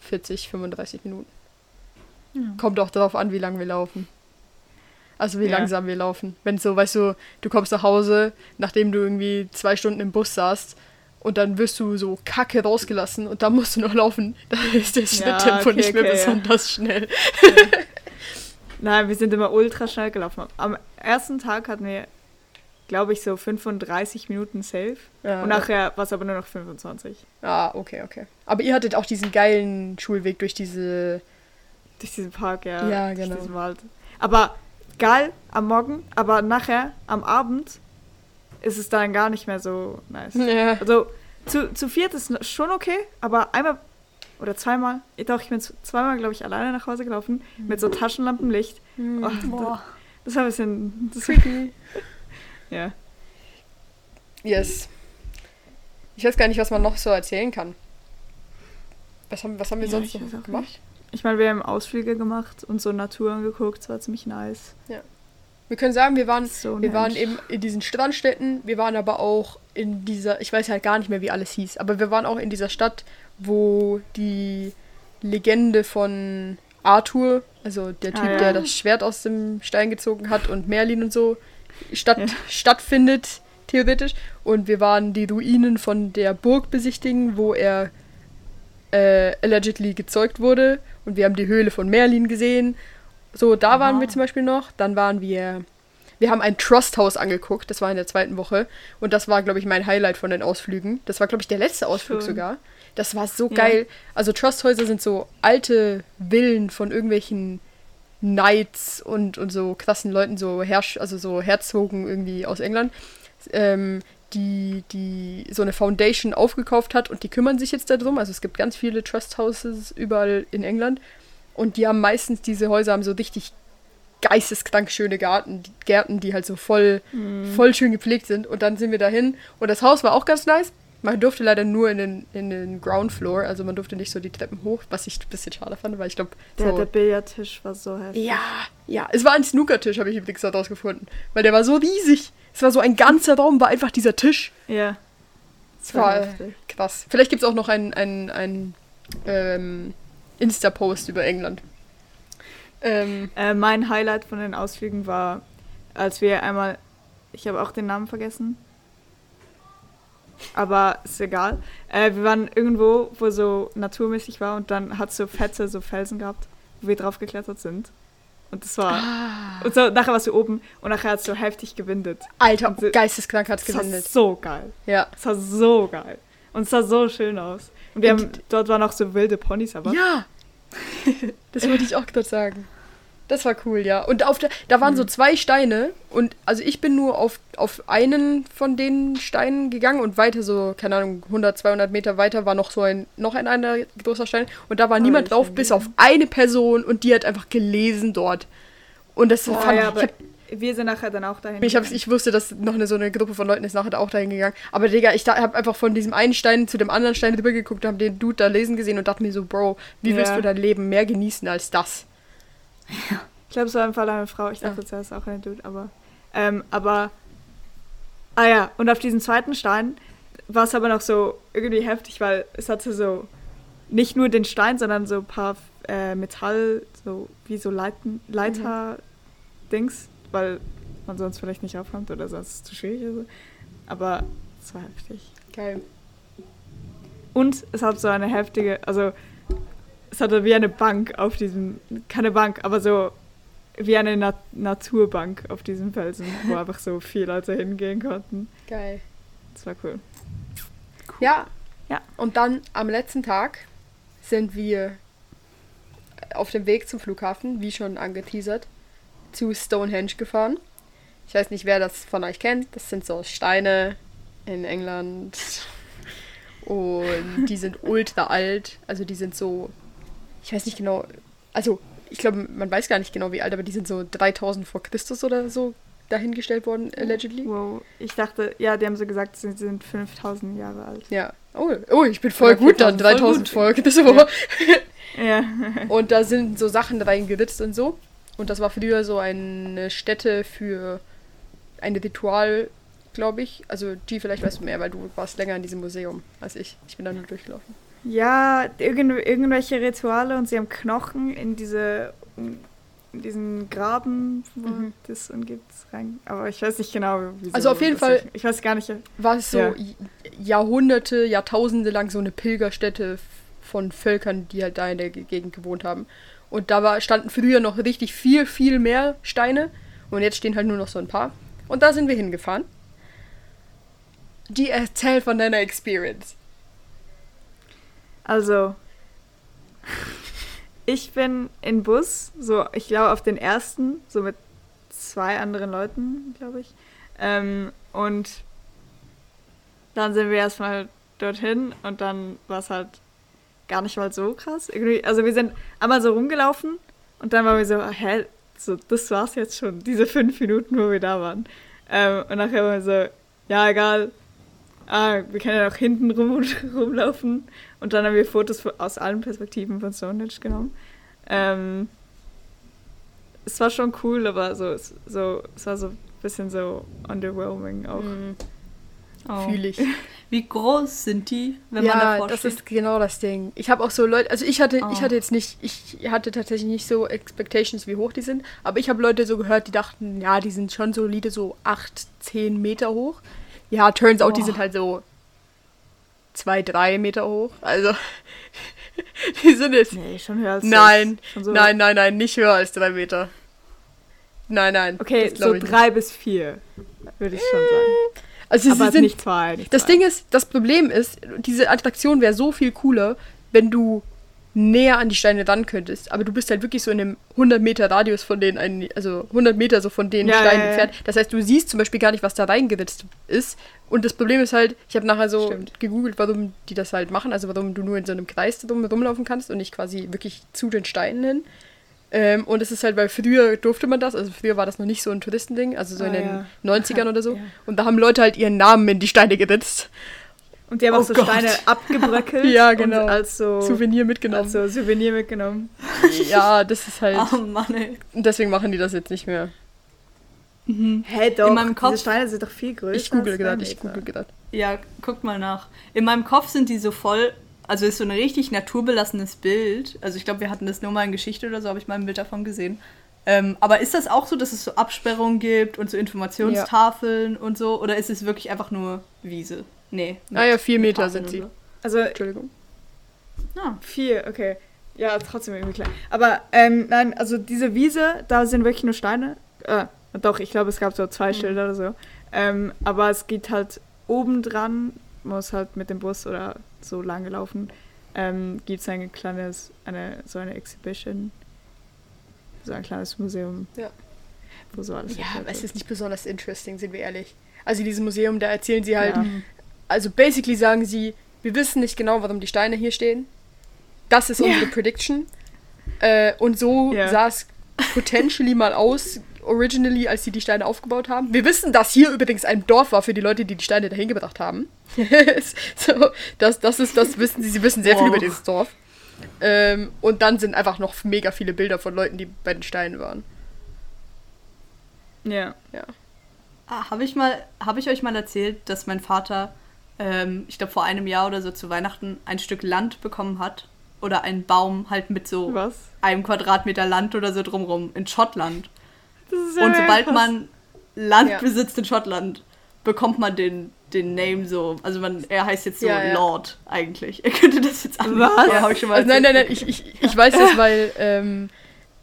40, 35 Minuten. Ja. Kommt auch darauf an, wie lang wir laufen. Also wie Ja. langsam wir laufen. Wenn so, weißt du, du kommst nach Hause, nachdem du irgendwie zwei Stunden im Bus saßt und dann wirst du so kacke rausgelassen und dann musst du noch laufen, dann ist das Ja, Schritttempo okay, nicht mehr okay, ja. besonders schnell. Nein, wir sind immer ultra schnell gelaufen. Am ersten Tag hatten wir, glaube ich, so 35 Minuten safe. Ja. Und nachher war es aber nur noch 25. Ah, okay, okay. Aber ihr hattet auch diesen geilen Schulweg durch diese. Durch diesen Park, ja. Ja, durch genau. diesen Wald. Aber geil am Morgen, aber nachher am Abend ist es dann gar nicht mehr so nice. Ja. Also zu, zu viert ist schon okay, aber einmal oder zweimal, doch, ich bin zweimal, glaube ich, alleine nach Hause gelaufen mit so Taschenlampenlicht. Oh, Boah. das war ein bisschen. Das, Creepy. ja. Yes. Ich weiß gar nicht, was man noch so erzählen kann. Was haben, was haben wir Ja, sonst noch gemacht? nicht. Ich meine, wir haben Ausflüge gemacht und so Natur angeguckt, das war ziemlich nice. Wir können sagen, wir waren, So wir waren eben in diesen Strandstädten, wir waren aber auch in dieser, ich weiß halt gar nicht mehr, wie alles hieß, aber wir waren auch in dieser Stadt, wo die Legende von Arthur, also der Ah, Typ, ja. der das Schwert aus dem Stein gezogen hat und Merlin und so, statt, Ja. stattfindet, theoretisch. Und wir waren die Ruinen von der Burg besichtigen, wo er äh, allegedly gezeugt wurde. Und wir haben die Höhle von Merlin gesehen. So, da waren Ah. wir zum Beispiel noch. Dann waren wir. Wir haben ein Trust-Haus angeguckt, das war in der zweiten Woche. Und das war, glaube ich, mein Highlight von den Ausflügen. Das war, glaube ich, der letzte Ausflug Schön. sogar. Das war so Ja. geil. Also Trust-Häuser sind so alte Villen von irgendwelchen Knights und, und so krassen Leuten, so Herrsch, also so Herzogen irgendwie aus England, ähm, die, die so eine Foundation aufgekauft hat und die kümmern sich jetzt darum. Also es gibt ganz viele Trust Houses überall in England und die haben meistens, diese Häuser haben so richtig geisteskrank schöne Garten, die, Gärten, die halt so voll, voll schön gepflegt sind. Und dann sind wir dahin und das Haus war auch ganz nice. Man durfte leider nur in den, in den Ground Floor, also man durfte nicht so die Treppen hoch, was ich ein bisschen schade fand, weil ich glaube, Der, so, der Billardtisch war so heftig. ja, ja. Es war ein Snookertisch, habe ich übrigens daraus gefunden. Weil der war so riesig. Es war so ein ganzer Raum, war einfach dieser Tisch. Ja. Es Das war heftig. krass. Vielleicht gibt es auch noch einen ein, ein, ähm, Insta-Post über England. Ähm, Äh, mein Highlight von den Ausflügen war, als wir einmal, ich habe auch den Namen vergessen, aber ist egal. Äh, wir waren irgendwo, wo so naturmäßig war und dann hat es so fette so Felsen gehabt, wo wir drauf geklettert sind. Und das war. Und so, nachher warst du oben und nachher hat es so heftig gewindet. Alter, so- geisteskrank hat es Das war so geil. Ja. Es war so geil. Und es sah so schön aus. Und wir Und- haben, dort waren auch so wilde Ponys, aber. Ja! das wollte ich auch gerade sagen. Das war cool, ja. Und auf der, da waren so zwei Steine und also ich bin nur auf, auf einen von den Steinen gegangen und weiter so, keine Ahnung, 100, 200 Meter weiter war noch so ein, noch ein anderer großer Stein und da war niemand ich drauf, bis auf eine Person und die hat einfach gelesen dort. Und das Boah, fand ja, ich, ich, hab, wir sind nachher dann auch dahin. ich, hab, ich wusste, dass noch eine, so eine Gruppe von Leuten ist nachher auch dahin gegangen. Aber Digga, ich habe einfach von diesem einen Stein zu dem anderen Stein drüber geguckt, habe den Dude da lesen gesehen und dachte mir so, Bro, wie willst Ja. du dein Leben mehr genießen als das? Ich glaube, es war im Fall eine Frau. Ich dachte Ah. zuerst auch ein Dude, aber. Ähm, aber. Ah ja, und auf diesem zweiten Stein war es aber noch so irgendwie heftig, weil es hatte so nicht nur den Stein, sondern so ein paar äh, Metall, so wie so Leiten, Leiter-Dings, weil man sonst vielleicht nicht aufkommt oder sonst ist es zu schwierig. Oder so. Aber es war heftig. Geil. Und es hat so eine heftige, also es hatte wie eine Bank auf diesem, keine Bank, aber so wie eine Na Naturbank auf diesem Felsen, wo einfach so viele Leute hingehen konnten. Geil. Das war cool. Ja. Ja. Und dann am letzten Tag sind wir auf dem Weg zum Flughafen, wie schon angeteasert, zu Stonehenge gefahren. Ich weiß nicht, wer das von euch kennt. Das sind so Steine in England. Und die sind ultra alt. Also die sind so, ich weiß nicht genau, also ich glaube, man weiß gar nicht genau wie alt, aber die sind so 3000 vor Christus oder so dahingestellt worden, allegedly. Wow, ich dachte, ja, die haben so gesagt, sie sind 5000 Jahre alt. Ja. Oh, oh, ich bin voll gut dann. 4000, voll 3000 gut. Folgen. Das ist aber. Ja. Und da sind so Sachen reingeritzt und so. Und das war früher so eine Stätte für ein Ritual, glaube ich. Also, G, vielleicht weißt du mehr, weil du warst länger in diesem Museum als ich. Ich bin da nur durchgelaufen. Ja, irgend, irgendwelche Rituale und sie haben Knochen in diese in diesen Graben, wo Mhm. das umgibt, rein. Aber ich weiß nicht genau, wieso. Also auf jeden Fall- Ich, ich weiß gar nicht. War es so Ja. Jahrhunderte, Jahrtausende lang so eine Pilgerstätte von Völkern, die halt da in der Ge- Gegend gewohnt haben. Und da war, standen früher noch richtig viel, viel mehr Steine. Und jetzt stehen halt nur noch so ein paar. Und da sind wir hingefahren. Die erzähl von deiner Experience. Also, ich bin in Bus, so, ich glaube auf den ersten, so mit zwei anderen Leuten, glaube ich. Ähm, und dann sind wir erstmal dorthin und dann war es halt gar nicht mal so krass. Irgendwie, also wir sind einmal so rumgelaufen und dann waren wir so, hä, so, das war's jetzt schon, diese fünf Minuten, wo wir da waren. Ähm, und nachher waren wir so, ja, egal, ah, wir können ja noch hinten rum rumlaufen. Und dann haben wir Fotos aus allen Perspektiven von Stonehenge genommen. Ähm, es war schon cool, aber so, so, es war so ein bisschen so underwhelming auch. Oh. Fühle ich. Wie groß sind die, wenn man ja, davor das steht? ist genau das Ding. Ich habe auch so Leute, also ich hatte, Oh. ich hatte jetzt nicht, ich hatte tatsächlich nicht so Expectations, wie hoch die sind, aber ich habe Leute so gehört, die dachten, ja, die sind schon solide so 8, 10 Meter hoch. Ja, turns out, die Oh. sind halt so zwei, drei Meter hoch. Also, die sind jetzt. Nee, schon höher als Nein, so- nein, nein, nein, nicht höher als drei Meter. Nein, nein. Okay, so ich nicht. drei bis vier, würde ich schon sagen. Also, sie Aber sind nicht zwei. Nicht Das zwei. Ding ist, das Problem ist, diese Attraktion wäre so viel cooler, wenn du näher an die Steine ran könntest. Aber du bist halt wirklich so in einem 100 Meter Radius von denen, ein- also 100 Meter so von den Ja, Steinen ja, ja. entfernt. Das heißt, du siehst zum Beispiel gar nicht, was da reingeritzt ist. Und das Problem ist halt, ich habe nachher so Stimmt. gegoogelt, warum die das halt machen. Also warum du nur in so einem Kreis drum rumlaufen kannst und nicht quasi wirklich zu den Steinen hin. Ähm, und es ist halt, weil früher durfte man das, also früher war das noch nicht so ein Touristending, also so Ah, in den ja. 90ern oder so. Ja. Und da haben Leute halt ihren Namen in die Steine geritzt. Und die haben Oh auch so Gott. Steine abgebröckelt. Ja, genau. Und als so, Souvenir mitgenommen. als so Souvenir mitgenommen. Ja, das ist halt. Oh Mann, ey. Und deswegen machen die das jetzt nicht mehr. Hä, doch. In meinem Kopf- Diese Steine sind doch viel größer. Ich google gerade, ich google gerade. Ja, guckt mal nach. In meinem Kopf sind die so voll, also ist so ein richtig naturbelassenes Bild. Also ich glaube, wir hatten das nur mal in Geschichte oder so, habe ich mal ein Bild davon gesehen. Ähm, aber ist das auch so, dass es so Absperrungen gibt und so Informationstafeln und so? Oder ist es wirklich einfach nur Wiese? Nee. Ah ja, vier Meter Tafeln sind sie. und Also Entschuldigung. So. Ah, vier, okay. Ja, trotzdem irgendwie klein. Aber ähm, nein, also diese Wiese, da sind wirklich nur Steine. Äh, doch, ich glaube, es gab so zwei Schilder oder so. Ähm, aber es geht halt oben dran, muss halt mit dem Bus oder so lang laufen, ähm, gibt es ein kleines, eine, so eine Exhibition, so ein kleines Museum. Ja. Wo so alles Ja, es ist nicht besonders interesting, sind wir ehrlich. Also in diesem Museum, da erzählen sie halt, Ja. also basically sagen sie, wir wissen nicht genau, warum die Steine hier stehen. Das ist unsere Prediction. Äh, und so Ja. sah es potentially mal aus, originally, als sie die Steine aufgebaut haben. Wir wissen, dass hier übrigens ein Dorf war für die Leute, die die Steine dahin gebracht haben. so, das, das ist, das wissen sie. Sie wissen sehr viel Wow. über dieses Dorf. Ähm, und dann sind einfach noch mega viele Bilder von Leuten, die bei den Steinen waren. Ja. Ah, habe ich mal, habe ich euch mal erzählt, dass mein Vater, ähm, ich glaube vor einem Jahr oder so zu Weihnachten ein Stück Land bekommen hat oder einen Baum halt mit so Was? einem Quadratmeter Land oder so drumrum in Schottland. Das ist ja Und sobald krass. man Land Ja. besitzt in Schottland, bekommt man den, den Name so. Also man, er heißt jetzt so Ja, ja. Lord eigentlich. Er könnte das jetzt an. Was? Ja, hab ich schon mal Also nein, nein, nein, ich, ich, ich weiß das, weil ähm,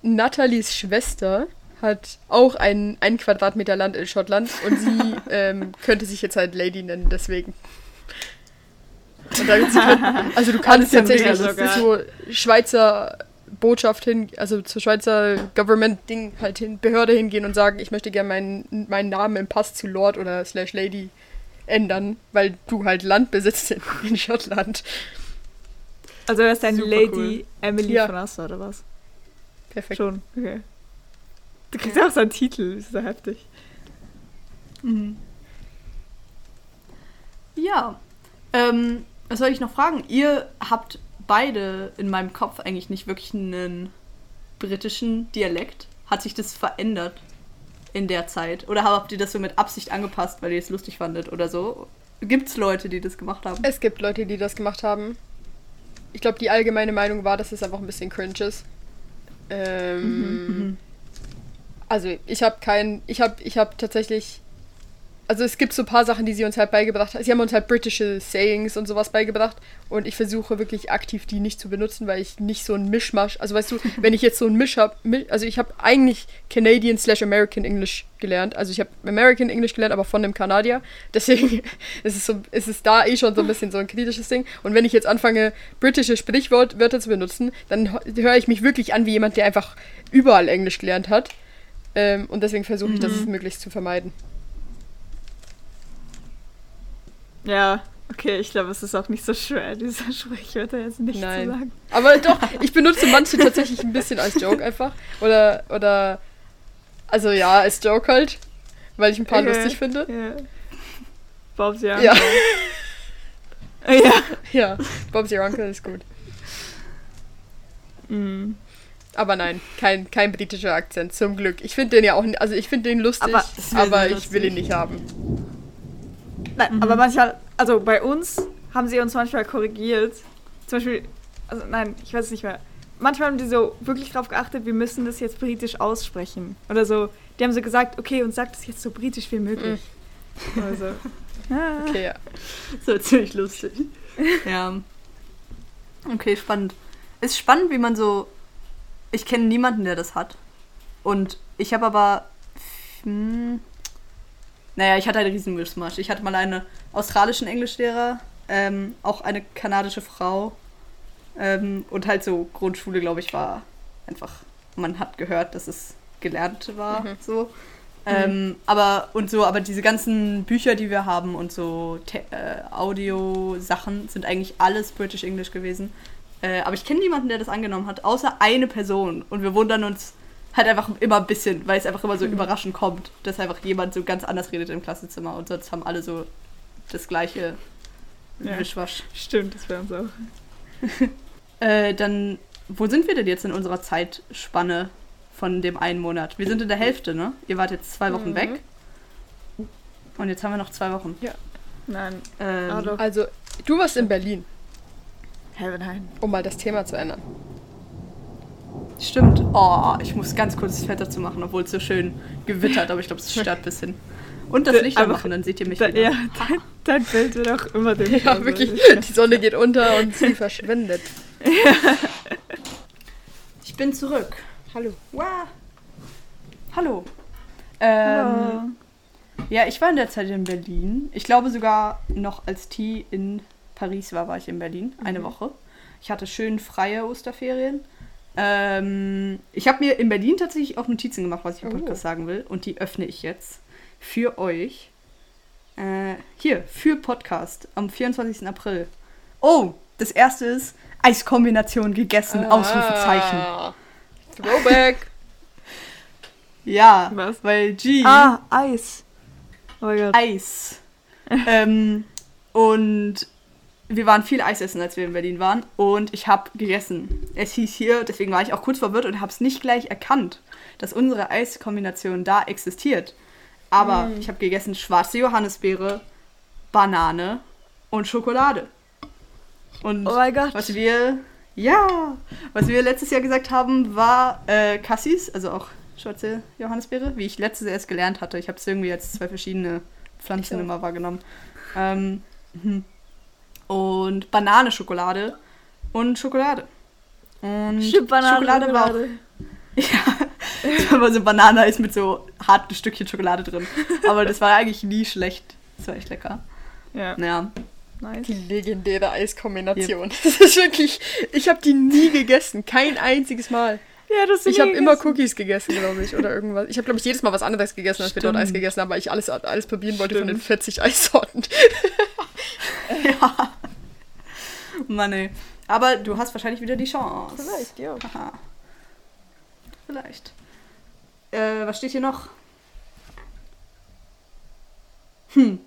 Nathalies Schwester hat auch ein, ein Quadratmeter Land in Schottland und sie ähm, könnte sich jetzt halt Lady nennen, deswegen. Und da gibt's also du kannst tatsächlich zur Schweizer Botschaft hin, also zur Schweizer Government-Ding halt hin, Behörde hingehen und sagen, ich möchte gerne meinen, meinen Namen im Pass zu Lord oder slash Lady ändern, weil du halt Land besitzt in, in Schottland. Also er ist ein Super Lady cool. Emily Ja. von Assa, oder was? Perfekt. Schon, okay. Du kriegst auch so einen Titel, das ist so heftig. Mhm. Ja. Ähm, was soll ich noch fragen? Ihr habt beide in meinem Kopf eigentlich nicht wirklich einen britischen Dialekt. Hat sich das verändert in der Zeit? Oder habt ihr das so mit Absicht angepasst, weil ihr es lustig fandet oder so? Gibt es Leute, die das gemacht haben? Es gibt Leute, die das gemacht haben. Ich glaube, die allgemeine Meinung war, dass es einfach ein bisschen cringe ist. Ähm, Also ich habe kein, ich habe, ich habe tatsächlich, also es gibt so ein paar Sachen, die sie uns halt beigebracht hat. Sie haben uns halt britische Sayings und sowas beigebracht und ich versuche wirklich aktiv die nicht zu benutzen, weil ich nicht so ein Mischmasch, also weißt du, wenn ich jetzt so ein Misch habe, also ich habe eigentlich Canadian slash American English gelernt, also ich habe American English gelernt, aber von einem Kanadier, deswegen ist es so, ist es da eh schon so ein bisschen so ein kritisches Ding und wenn ich jetzt anfange britische Sprichwörter zu benutzen, dann höre ich mich wirklich an wie jemand, der einfach überall Englisch gelernt hat. Ähm, und deswegen versuche ich das möglichst zu vermeiden. Ja, okay, ich glaube, es ist auch nicht so schwer, diese Sprichwörter jetzt nicht Nein. zu sagen. Aber doch, ich benutze manche tatsächlich ein bisschen als Joke einfach. Oder, oder, also ja, als Joke halt. Weil ich ein paar Ja, lustig finde. Ja. Bob's ja. Ja, Ja. ja, Bob's Your Uncle ist gut. Mhm. Aber nein, kein, kein britischer Akzent, zum Glück. Ich finde den ja auch, also ich finde den lustig, Aber aber, sehr ich will ihn lustig. nicht haben. Nein, aber manchmal, also bei uns haben sie uns manchmal korrigiert. Zum Beispiel, also nein, ich weiß es nicht mehr. Manchmal haben die so wirklich darauf geachtet, wir müssen das jetzt britisch aussprechen. Oder so, die haben so gesagt, okay, und sagt es jetzt so britisch wie möglich. Also, Ah. Okay, ja. Das war ziemlich lustig. ja. Okay, spannend. Ist spannend, wie man so. Ich kenne niemanden, der das hat. Und ich habe aber. Hm, naja, ich hatte einen riesen Mischmasch. Ich hatte mal einen australischen Englischlehrer, ähm, auch eine kanadische Frau. Ähm, und halt so Grundschule, glaube ich, war einfach. Man hat gehört, dass es gelernt war. Mhm. So. Ähm, aber und so, aber diese ganzen Bücher, die wir haben und so äh, Audio-Sachen sind eigentlich alles British English gewesen. Äh, aber ich kenne niemanden, der das angenommen hat, außer eine Person. Und wir wundern uns halt einfach immer ein bisschen, weil es einfach immer so überraschend kommt, dass einfach jemand so ganz anders redet im Klassenzimmer und sonst haben alle so das gleiche Ja. Wischwasch. Stimmt, das wäre uns auch. Äh, dann, wo sind wir denn jetzt in unserer Zeitspanne von dem einen Monat? Wir sind in der Hälfte, ne? Ihr wart jetzt zwei Wochen Mhm. weg. Und jetzt haben wir noch zwei Wochen. Nein. Ähm, Ah. Also, du warst in Berlin, nein. um mal das Thema zu ändern. Stimmt. Oh, ich muss ganz kurz das Fett dazu machen, obwohl es so schön gewittert, aber ich glaube, es stört ein bisschen. Und das Da- Licht anmachen, dann seht ihr mich Da, wieder. ja, dein, dein Bild wird auch immer den Ja, wirklich. Die Sonne geht unter und sie verschwindet. Ich bin zurück. Hallo. Wow. Hallo. Ähm, Hallo. Ja, ich war in der Zeit in Berlin. Ich glaube sogar noch als T in Paris war, war ich in Berlin. Eine Woche. Ich hatte schön freie Osterferien. Ähm, ich habe mir in Berlin tatsächlich auch Notizen gemacht, was ich im Oh. Podcast sagen will. Und die öffne ich jetzt für euch. Äh, hier, für Podcast am 24. April. Oh, das erste ist Eiskombination gegessen, Ausrufezeichen. Ah, Throwback. Ja, Was? weil G Ah, Eis. Oh mein Gott. Eis. ähm, und wir waren viel Eis essen, als wir in Berlin waren. Und ich habe gegessen. Es hieß hier, deswegen war ich auch kurz verwirrt und habe es nicht gleich erkannt, dass unsere Eiskombination da existiert. Aber Mm. ich habe gegessen schwarze Johannisbeere, Banane und Schokolade. Und Oh mein Gott. was wir, ja, was wir letztes Jahr gesagt haben, war äh, Cassis, also auch schwarze Johannisbeere, wie ich letztes Jahr erst gelernt hatte. Ich habe es irgendwie als zwei verschiedene Pflanzen immer wahrgenommen. Ähm, mhm. Und Banane-Schokolade und Schokolade. Und Stimmt, Banane, Schokolade war auch, ja, war immer so Banane ist mit so harten Stückchen Schokolade drin. Aber das war eigentlich nie schlecht. Das war echt lecker. Ja, Naja, nice. Die legendäre Eiskombination. Das ist wirklich. Ich habe die nie gegessen. Kein einziges Mal. Ja, das Ich habe immer Cookies gegessen, glaube ich, oder irgendwas. Ich habe, glaube ich, jedes Mal was anderes gegessen, als wir dort Stimmt. Eis gegessen haben, weil ich alles, alles probieren wollte von den Stimmt. 40 Eissorten. ja. Mann ey. Aber du hast wahrscheinlich wieder die Chance. ja. Haha. Vielleicht. Äh, was steht hier noch? Hm.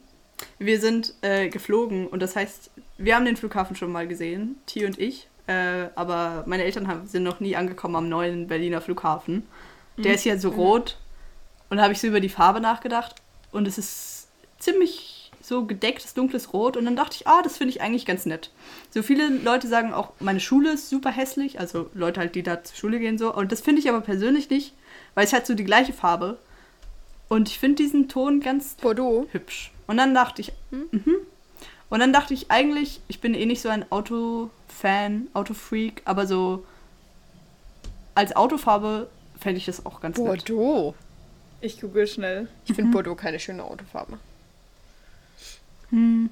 Wir sind äh, geflogen und das heißt, wir haben den Flughafen schon mal gesehen, T und ich. Äh, aber meine Eltern haben, sind noch nie angekommen am neuen Berliner Flughafen. Der ist ja so rot. Und da habe ich so über die Farbe nachgedacht. Und es ist ziemlich so gedecktes, dunkles Rot. Und dann dachte ich, ah, das finde ich eigentlich ganz nett. So viele Leute sagen auch, meine Schule ist super hässlich. Also Leute halt, die da zur Schule gehen so. Und das finde ich aber persönlich nicht, weil es hat so die gleiche Farbe. Und ich finde diesen Ton ganz Bordeaux. hübsch. Und dann dachte ich, mhm. Und dann dachte ich eigentlich, ich bin eh nicht so ein Autofan, Autofreak, aber so als Autofarbe fände ich das auch ganz nett. Bordeaux. Ich google schnell. Ich finde Bordeaux keine schöne Autofarbe. Hm.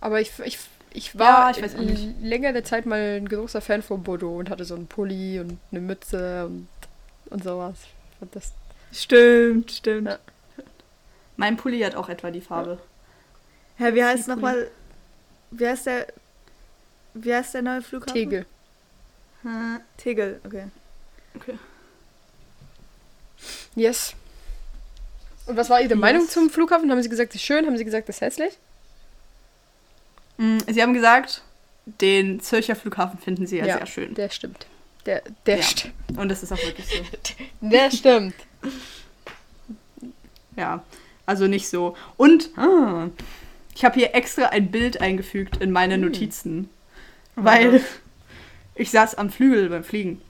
Aber ich, ich, ich war Ja, ich längere Zeit mal ein großer Fan von Bordeaux und hatte so einen Pulli und eine Mütze und, und sowas. Fand das Stimmt, stimmt. Ja. Mein Pulli hat auch etwa die Farbe. Hä, wie heißt nochmal. Wie heißt der. Wie heißt der neue Flughafen? Tegel. Hm, Tegel, okay. Okay. Yes. Und was war Ihre Yes. Meinung zum Flughafen? Haben Sie gesagt, es ist schön? Haben Sie gesagt, es ist hässlich? Mm, Sie haben gesagt, den Zürcher Flughafen finden Sie ja, sehr schön. Der stimmt. Der, der Ja. stimmt. Und das ist auch wirklich so. Der stimmt. Ja, also nicht so. Und ah, ich habe hier extra ein Bild eingefügt in meine Notizen, weil ich saß am Flügel beim Fliegen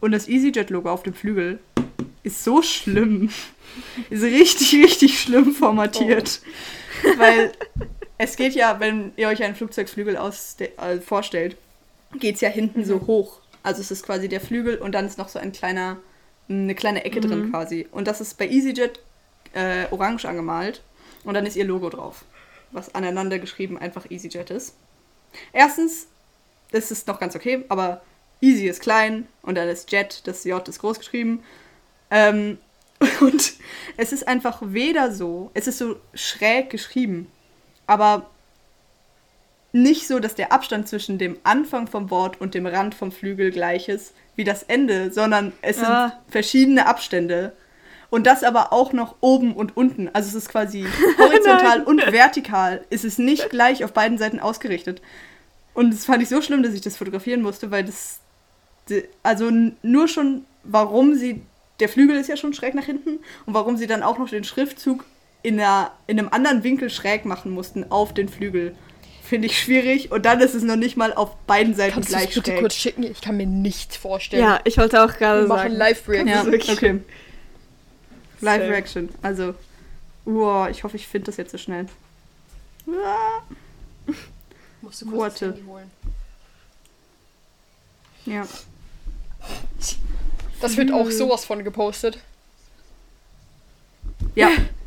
und das EasyJet-Logo auf dem Flügel ist so schlimm. Ist richtig, richtig schlimm formatiert. Weil es geht ja, wenn ihr euch einen Flugzeugflügel aus äh, vorstellt, geht es ja hinten so hoch. Also es ist quasi der Flügel und dann ist noch so ein kleiner, eine kleine Ecke drin quasi. Und das ist bei EasyJet äh, orange angemalt. Und dann ist ihr Logo drauf. Was aneinander geschrieben einfach EasyJet ist. Erstens, das ist noch ganz okay, aber Easy ist klein und dann ist Jet, das J ist groß geschrieben. Ähm, und es ist einfach weder so, es ist so schräg geschrieben, aber nicht so, dass der Abstand zwischen dem Anfang vom Wort und dem Rand vom Flügel gleich ist wie das Ende, sondern es sind Ah. verschiedene Abstände. Und das aber auch noch oben und unten. Also es ist quasi horizontal und vertikal. Es ist nicht gleich auf beiden Seiten ausgerichtet. Und das fand ich so schlimm, dass ich das fotografieren musste, weil das. Also nur schon, warum sie. Der Flügel ist ja schon schräg nach hinten. Und warum sie dann auch noch den Schriftzug in, einer, in einem anderen Winkel schräg machen mussten auf den Flügel. Finde ich schwierig. Und dann ist es noch nicht mal auf beiden Seiten Kannst du gleich es bitte schräg. kurz schicken? Ich kann mir nicht vorstellen. Ja, ich wollte auch gerade wir machen sagen. Live-React. Ja, okay. Live Safe. Reaction. Also, wow, ich hoffe, ich finde das jetzt so schnell. Musst du kurz Worte. das Handy holen. Ja. Das wird auch sowas von gepostet. Ja,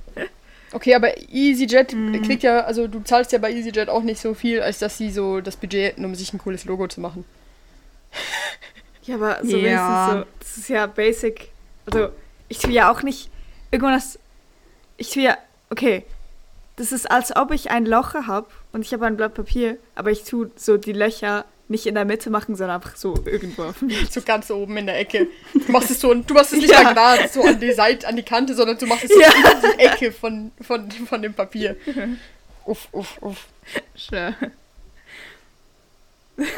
Okay, aber EasyJet Mhm. kriegt ja, also du zahlst ja bei EasyJet auch nicht so viel, als dass sie so das Budget hätten, um sich ein cooles Logo zu machen. Ja, aber so Ja. wenigstens so, das ist ja basic. Also, ich tue ja auch nicht irgendwas. Ich tue ja, okay, das ist als ob ich ein Loch habe und ich habe ein Blatt Papier, aber ich tue so die Löcher nicht in der Mitte machen, sondern einfach so irgendwo. So ganz oben in der Ecke. Du machst es so, du machst es nicht Ja. mal gerade so an die Seite, an die Kante, sondern du machst es so Ja. in die Ecke von, von, von dem Papier. Uff, uff, uff. Schön.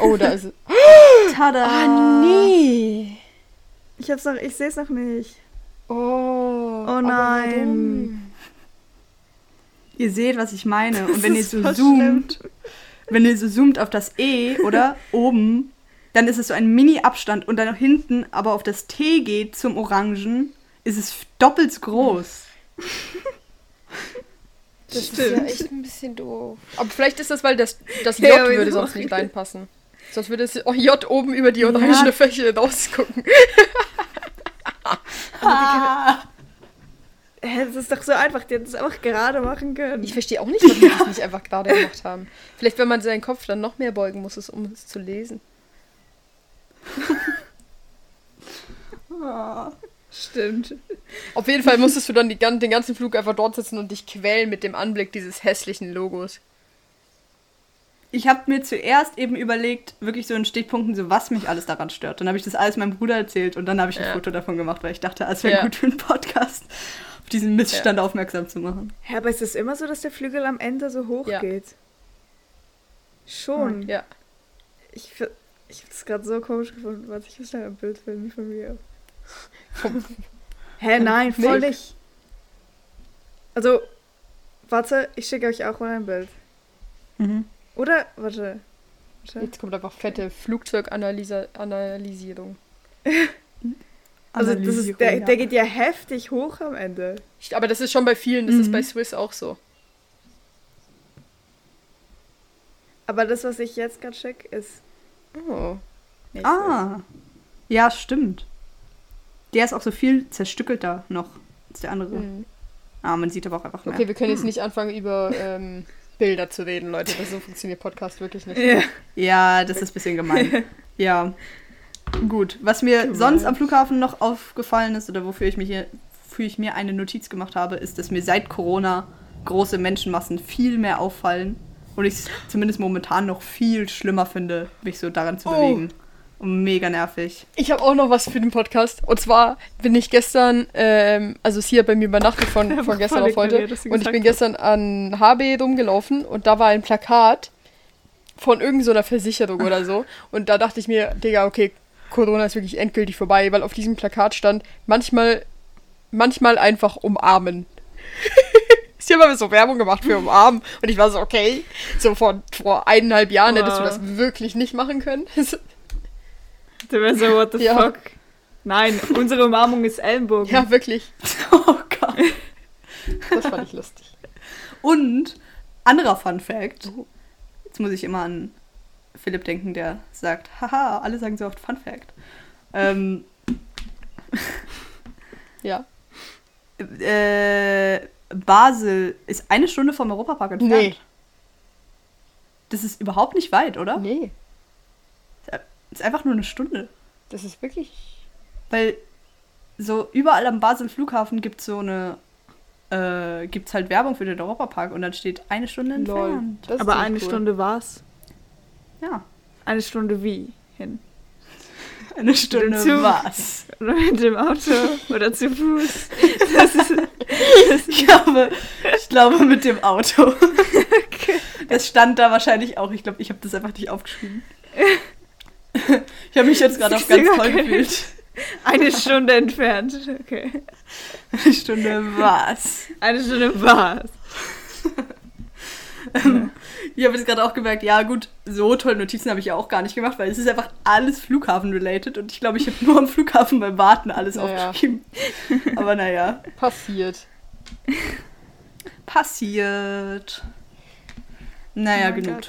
Oh, da ist es. tada! Ah, nee. Ich hab's noch, ich sehe es noch nicht. Oh, Oh nein. Ihr seht, was ich meine. Und wenn ihr so zoomt, wenn ihr so zoomt auf das E, oder? Oben, dann ist es so ein Mini-Abstand und dann hinten aber auf das T geht zum Orangen, ist es doppelt so groß. Das ist Stimmt. ja echt ein bisschen doof. Aber vielleicht ist das, weil das, das Ja, J aber würde sonst nicht reinpassen. Sonst würde das oh, J oben über die orangene Ja. Fläche rausgucken. Hä, das ist doch so einfach, die hätten es einfach gerade machen können. Ich verstehe auch nicht, warum die das nicht einfach gerade gemacht haben. Vielleicht, wenn man seinen Kopf dann noch mehr beugen muss, um es zu lesen. Stimmt. Auf jeden Fall musstest du dann die, den ganzen Flug einfach dort sitzen und dich quälen mit dem Anblick dieses hässlichen Logos. Ich habe mir zuerst eben überlegt, wirklich so in Stichpunkten, so was mich alles daran stört. Dann habe ich das alles meinem Bruder erzählt und dann habe ich ein Ja. Foto davon gemacht, weil ich dachte, es wäre Ja. gut für einen Podcast, diesen Missstand aufmerksam zu machen. Hä, aber ist es immer so, dass der Flügel am Ende so hoch Ja. geht? Schon. Ja. Ich, ich habe das gerade so komisch gefunden. Warte, ich muss schnell ein Bild finden von mir. Hä, nein, voll nicht. Also, warte, ich schicke euch auch mal ein Bild. Mhm. Oder, warte. warte. Jetzt kommt einfach fette Flugzeuganalysierung. Also, das ist, der, ja. der geht ja heftig hoch am Ende. Aber das ist schon bei vielen, das ist Mhm. bei Swiss auch so. Aber das, was ich jetzt gerade schicke, ist Oh. nicht Ah, ja, stimmt. Der ist auch so viel zerstückelter noch als der andere. Mhm. Ah, man sieht aber auch einfach mehr. Okay, wir können jetzt nicht anfangen, über ähm, Bilder zu reden, Leute. Das so funktioniert Podcast wirklich nicht. Ja. Ja, das ist ein bisschen gemein. ja. Gut. Was mir Gemein. sonst am Flughafen noch aufgefallen ist oder wofür ich, mich hier, wofür ich mir eine Notiz gemacht habe, ist, dass mir seit Corona große Menschenmassen viel mehr auffallen und ich es zumindest momentan noch viel schlimmer finde, mich so daran zu Oh. bewegen. Und mega nervig. Ich habe auch noch was für den Podcast. Und zwar bin ich gestern, ähm, also es hier bei mir übernachtet von, von gestern auf heute. Und ich bin gestern an HB rumgelaufen und da war ein Plakat von irgendeiner Versicherung oder so. Und da dachte ich mir, Digga, okay, Corona ist wirklich endgültig vorbei, weil auf diesem Plakat stand, manchmal, manchmal einfach umarmen. Sie haben aber so Werbung gemacht für umarmen. Und ich war so, okay, so vor, vor eineinhalb Jahren hättest du das wirklich nicht machen können. Du wärst so, what the Ja. fuck? Nein, unsere Umarmung ist Ellenbogen. Ja, wirklich. Oh Gott. Das fand ich lustig. Und anderer Fun Fact. Jetzt muss ich immer an Philipp denken, der sagt, haha, alle sagen so oft Fun Fact. Ähm, Ja. äh, Basel ist eine Stunde vom Europapark entfernt. Nee. Das ist überhaupt nicht weit, oder? Nee. Ist einfach nur eine Stunde. Das ist wirklich. Weil so überall am Basel Flughafen gibt so eine äh, gibt's halt Werbung für den Europapark und dann steht eine Stunde Lol. entfernt. Das ist Aber eine cool. Stunde war's. Ja, Eine Stunde wie hin? eine Stunde Zug. was? Oder mit dem Auto oder zu Fuß. Das ist, Ich glaube, ich glaube mit dem Auto. Das stand da wahrscheinlich auch. Ich glaube, ich habe das einfach nicht aufgeschrieben. Ich habe mich jetzt gerade auf ganz toll gefühlt. eine Stunde entfernt. Okay. Eine Stunde was? Eine Stunde war's. Ich habe jetzt gerade auch gemerkt, ja gut, so tolle Notizen habe ich ja auch gar nicht gemacht, weil es ist einfach alles Flughafen-related und ich glaube, ich habe nur am Flughafen beim Warten alles Naja. aufgeschrieben. Aber naja, Passiert. passiert. Naja, Oh genug.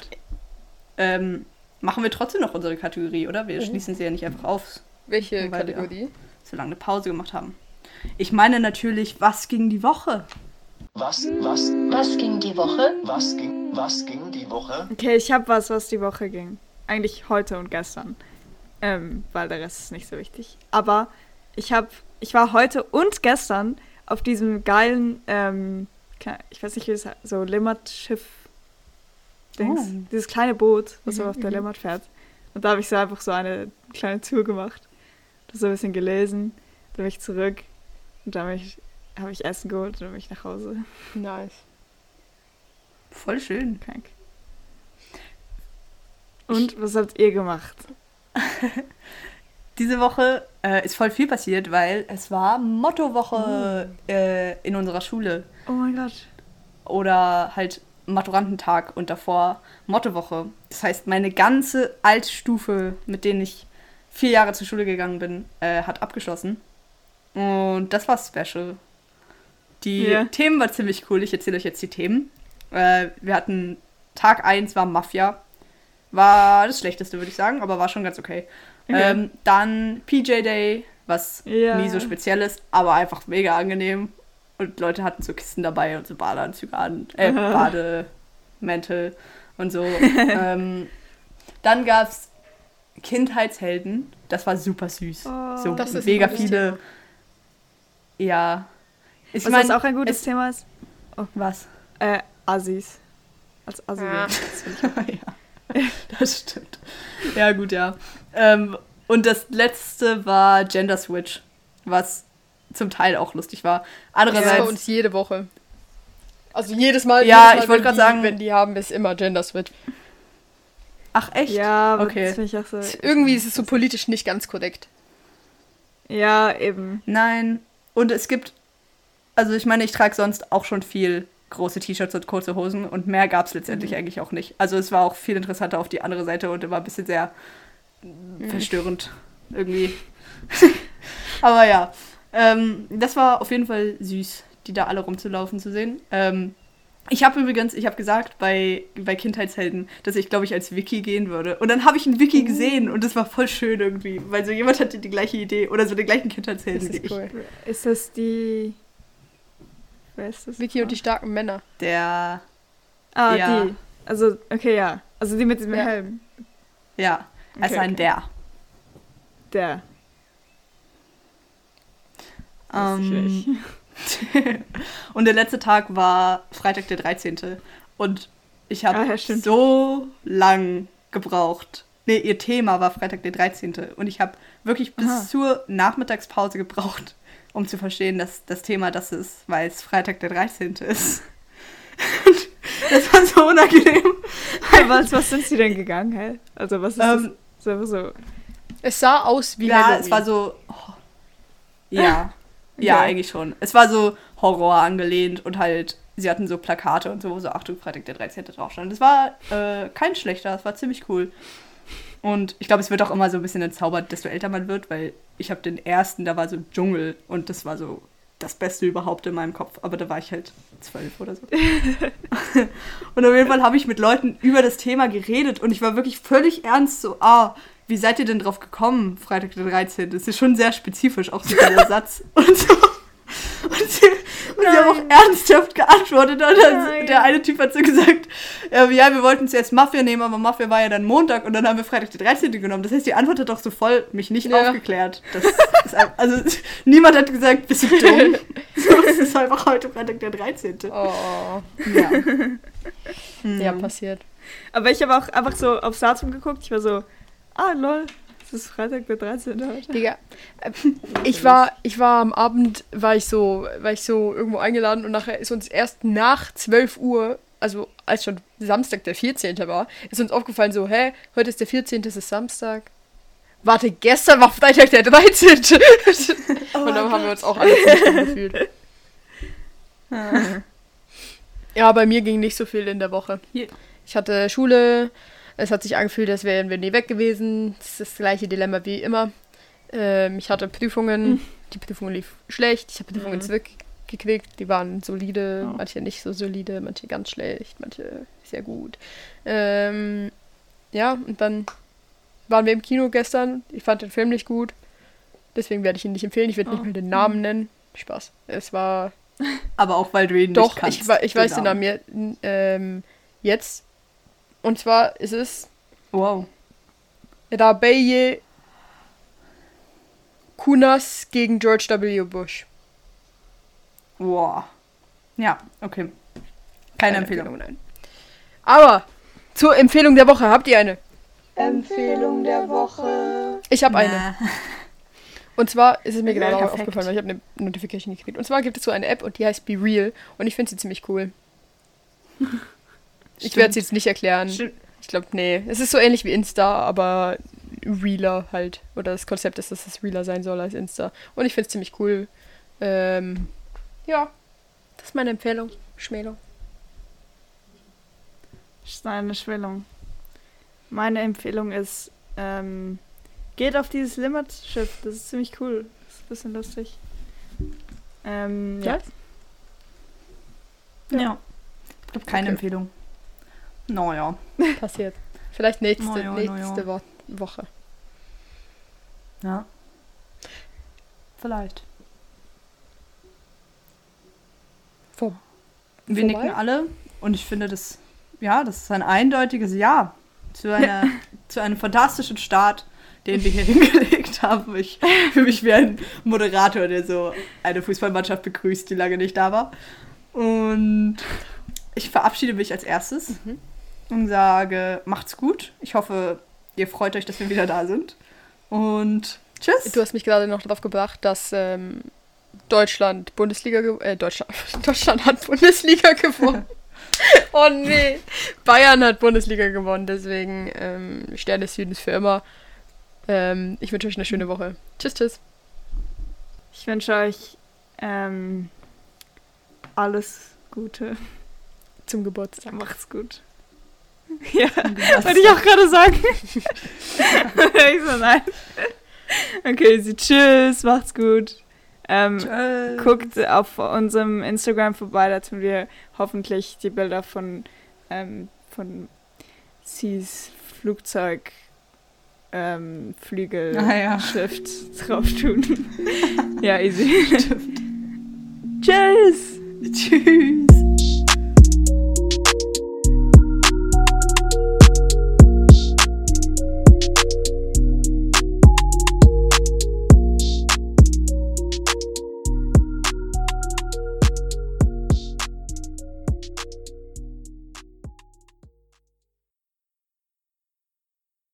Ähm, machen wir trotzdem noch unsere Kategorie, oder? Wir Mhm. schließen sie ja nicht einfach auf, Welche Kategorie? solange eine Pause gemacht haben. Ich meine natürlich, was ging die Woche? Was, was, Was ging die Woche? was ging, was ging die Woche? Okay, ich habe was, was die Woche ging. Eigentlich heute und gestern. Ähm, weil der Rest ist nicht so wichtig. Aber ich habe, ich war heute und gestern auf diesem geilen, ähm, ich weiß nicht, wie es heißt, so Limmat-Schiff. Dings. Oh. Dieses kleine Boot, was so auf der Limmat fährt. Und da habe ich so einfach so eine kleine Tour gemacht. Das so ein bisschen gelesen. Dann bin ich zurück. Und dann habe ich, hab ich Essen geholt und dann bin ich nach Hause. Nice. Voll schön. Krank. Und was habt ihr gemacht? Diese Woche äh, ist voll viel passiert, weil es war Mottowoche äh, in unserer Schule. Oh mein Gott. Oder halt Maturantentag und davor Mottowoche. Das heißt, meine ganze Altstufe, mit denen ich vier Jahre zur Schule gegangen bin, äh, hat abgeschlossen. Und das war special. Die Ja. Themen waren ziemlich cool. Ich erzähle euch jetzt die Themen. Äh, wir hatten Tag 1 war Mafia. War das Schlechteste, würde ich sagen, aber war schon ganz okay. Okay. Ähm, dann PJ Day, was Ja. nie so speziell ist, aber einfach mega angenehm. Und Leute hatten so Kisten dabei und so Badeanzüge an, äh, Bademäntel und so. ähm, dann gab's Kindheitshelden. Das war super süß. Oh. so mega viele. Ja. Ich Was mein, das auch ein gutes es- Thema ist? Was? Äh, Assis. Als Assi. Ja. Ja, das stimmt. Ja, gut, ja. Ähm, und das letzte war Gender Switch, was zum Teil auch lustig war. Das ist bei Andererseits, uns jede Woche. Also jedes Mal. Ja, jedes Mal, ich wollte die- sagen- Wenn die haben, ist immer Gender Switch. ach echt? Ja, aber Okay. das finde ich auch so. Irgendwie ist es so politisch nicht ganz korrekt. Ja, eben. Nein. Und es gibt, also ich meine, ich trage sonst auch schon viel große T-Shirts und kurze Hosen und mehr gab es letztendlich eigentlich auch nicht. Also es war auch viel interessanter auf die andere Seite und war ein bisschen sehr verstörend irgendwie. Aber ja, ähm, das war auf jeden Fall süß, die da alle rumzulaufen zu sehen. Ähm, ich habe übrigens, ich habe gesagt bei, bei Kindheitshelden, dass ich, glaube ich, als Wiki gehen würde. Und dann habe ich einen Wiki gesehen und das war voll schön irgendwie, weil so jemand hatte die gleiche Idee oder so den gleichen Kindheitshelden Das wie ist ich. cool. Ist das die. Wer ist das? Vicky und die starken Männer. Der, Ah, Ja. die. Also, okay, ja. Also die mit dem Ja. Helm. ja, also Okay, ein okay. der. Der. Ähm, und der letzte Tag war Freitag der 13. Und ich habe Ah, ja, so lang gebraucht. Nee, ihr Thema war Freitag der 13. Und ich habe wirklich bis Aha. zur Nachmittagspause gebraucht, um zu verstehen, dass das Thema das ist, weil es Freitag der 13. ist. Das war so unangenehm. was, was sind sie denn gegangen, hä? Also, was ist Ähm, das? So. Es sah aus wie ja, Halloween. es war so. oh, ja. Okay. Ja, eigentlich schon. Es war so Horror angelehnt und halt, sie hatten so Plakate und so, wo so Achtung, Freitag der 13. drauf stand. Es war äh, kein schlechter, es war ziemlich cool. Und ich glaube, es wird auch immer so ein bisschen entzaubert, desto älter man wird, weil ich habe den ersten, da war so Dschungel und das war so das Beste überhaupt in meinem Kopf. Aber da war ich halt zwölf oder so. und auf jeden Fall habe ich mit Leuten über das Thema geredet und ich war wirklich völlig ernst so, ah, wie seid ihr denn drauf gekommen, Freitag der 13.? Das ist schon sehr spezifisch, auch so dieser Satz. Und so. Und sie, und sie haben auch ernsthaft geantwortet. Und dann, der eine Typ hat so gesagt, ja, ja, wir wollten zuerst Mafia nehmen, aber Mafia war ja dann Montag und dann haben wir Freitag der 13. genommen. Das heißt, die Antwort hat doch so voll mich nicht Ja. aufgeklärt. Das ist, ein- also niemand hat gesagt, bist du dumm? So, es ist einfach heute Freitag der 13. Oh, Ja. ja, Mhm. passiert. Aber ich habe auch einfach so aufs Datum geguckt. Ich war so, ah, lol, es ist Freitag der 13. heute. Digga, äh, ich war, ich war am Abend, war ich so, war ich so irgendwo eingeladen und nachher ist uns erst nach 12 Uhr, also als schon Samstag der 14. war, ist uns aufgefallen so, hä, heute ist der 14., es ist Samstag. Warte, gestern war Freitag der 13. und dann haben wir uns auch alle gefühlt. Ja, bei mir ging nicht so viel in der Woche. Ich hatte Schule, es hat sich angefühlt, als wären wir nie weg gewesen. Das ist das gleiche Dilemma wie immer. Ähm, ich hatte Prüfungen, die Prüfung lief schlecht. Ich habe Prüfungen Mhm. zurückgekriegt, die waren solide, Oh. manche nicht so solide, manche ganz schlecht, manche sehr gut. Ähm, ja, und dann waren wir im Kino gestern. Ich fand den Film nicht gut. Deswegen werde ich ihn nicht empfehlen. Ich werde Oh. nicht mal den Namen nennen. Spaß. Es war Aber auch weil du ihn doch, nicht kannst. ich, wei- ich weiß den Namen je- ähm, jetzt. Und zwar ist es Wow. Rabeye Kunas gegen George W. Bush. Wow. Ja, okay. Keine, Empfehlung. nein. Aber zur Empfehlung der Woche. Habt ihr eine? Empfehlung der Woche. Ich habe eine. Und zwar ist es mir gerade auch aufgefallen, weil ich habe eine Notification gekriegt. Und zwar gibt es so eine App und die heißt Be Real. Und ich finde sie ziemlich cool. Ich werde sie jetzt nicht erklären. Stimmt. Ich glaube, nee. Es ist so ähnlich wie Insta, aber realer halt. Oder das Konzept ist, dass es realer sein soll als Insta. Und ich finde es ziemlich cool. Ähm, ja, das ist meine Empfehlung. Ist eine Schwellung. Meine Empfehlung ist, ähm, geht auf dieses Limit-Schiff. Das ist ziemlich cool. Das ist ein bisschen lustig. Ähm, ja. Ja. Ich glaube keine Okay. Empfehlung. Naja. Passiert. Vielleicht nächste, Na ja, na nächste ja. Wo Woche. Ja. Vielleicht. Vor Wir Vorbei? nicken alle und ich finde das, ja, das ist ein eindeutiges Ja zu, einer, zu einem fantastischen Start, den wir hier hingelegt haben. Ich fühle mich wie ein Moderator, der so eine Fußballmannschaft begrüßt, die lange nicht da war. Und ich verabschiede mich als erstes Mhm. Und sage, macht's gut. Ich hoffe, ihr freut euch, dass wir wieder da sind. Und tschüss. Du hast mich gerade noch darauf gebracht, dass ähm, Deutschland Bundesliga äh, Deutschland, Deutschland hat Bundesliga gewonnen. oh nee. Bayern hat Bundesliga gewonnen, deswegen ähm, Stern des Südens für immer. Ähm, ich wünsche euch eine schöne Woche. Tschüss, tschüss. Ich wünsche euch ähm, alles Gute. Zum Geburtstag. Macht's gut. Ja, wollte ich auch gerade sagen. ich so, nein. Okay, sie tschüss, macht's gut. Ähm, Tschüss. guckt auf unserem Instagram vorbei, da tun wir hoffentlich die Bilder von, ähm, von Cs Flugzeug ähm, Flügel Ah, ja. Drauf tun. ja, easy. Tschüss! Tschüss.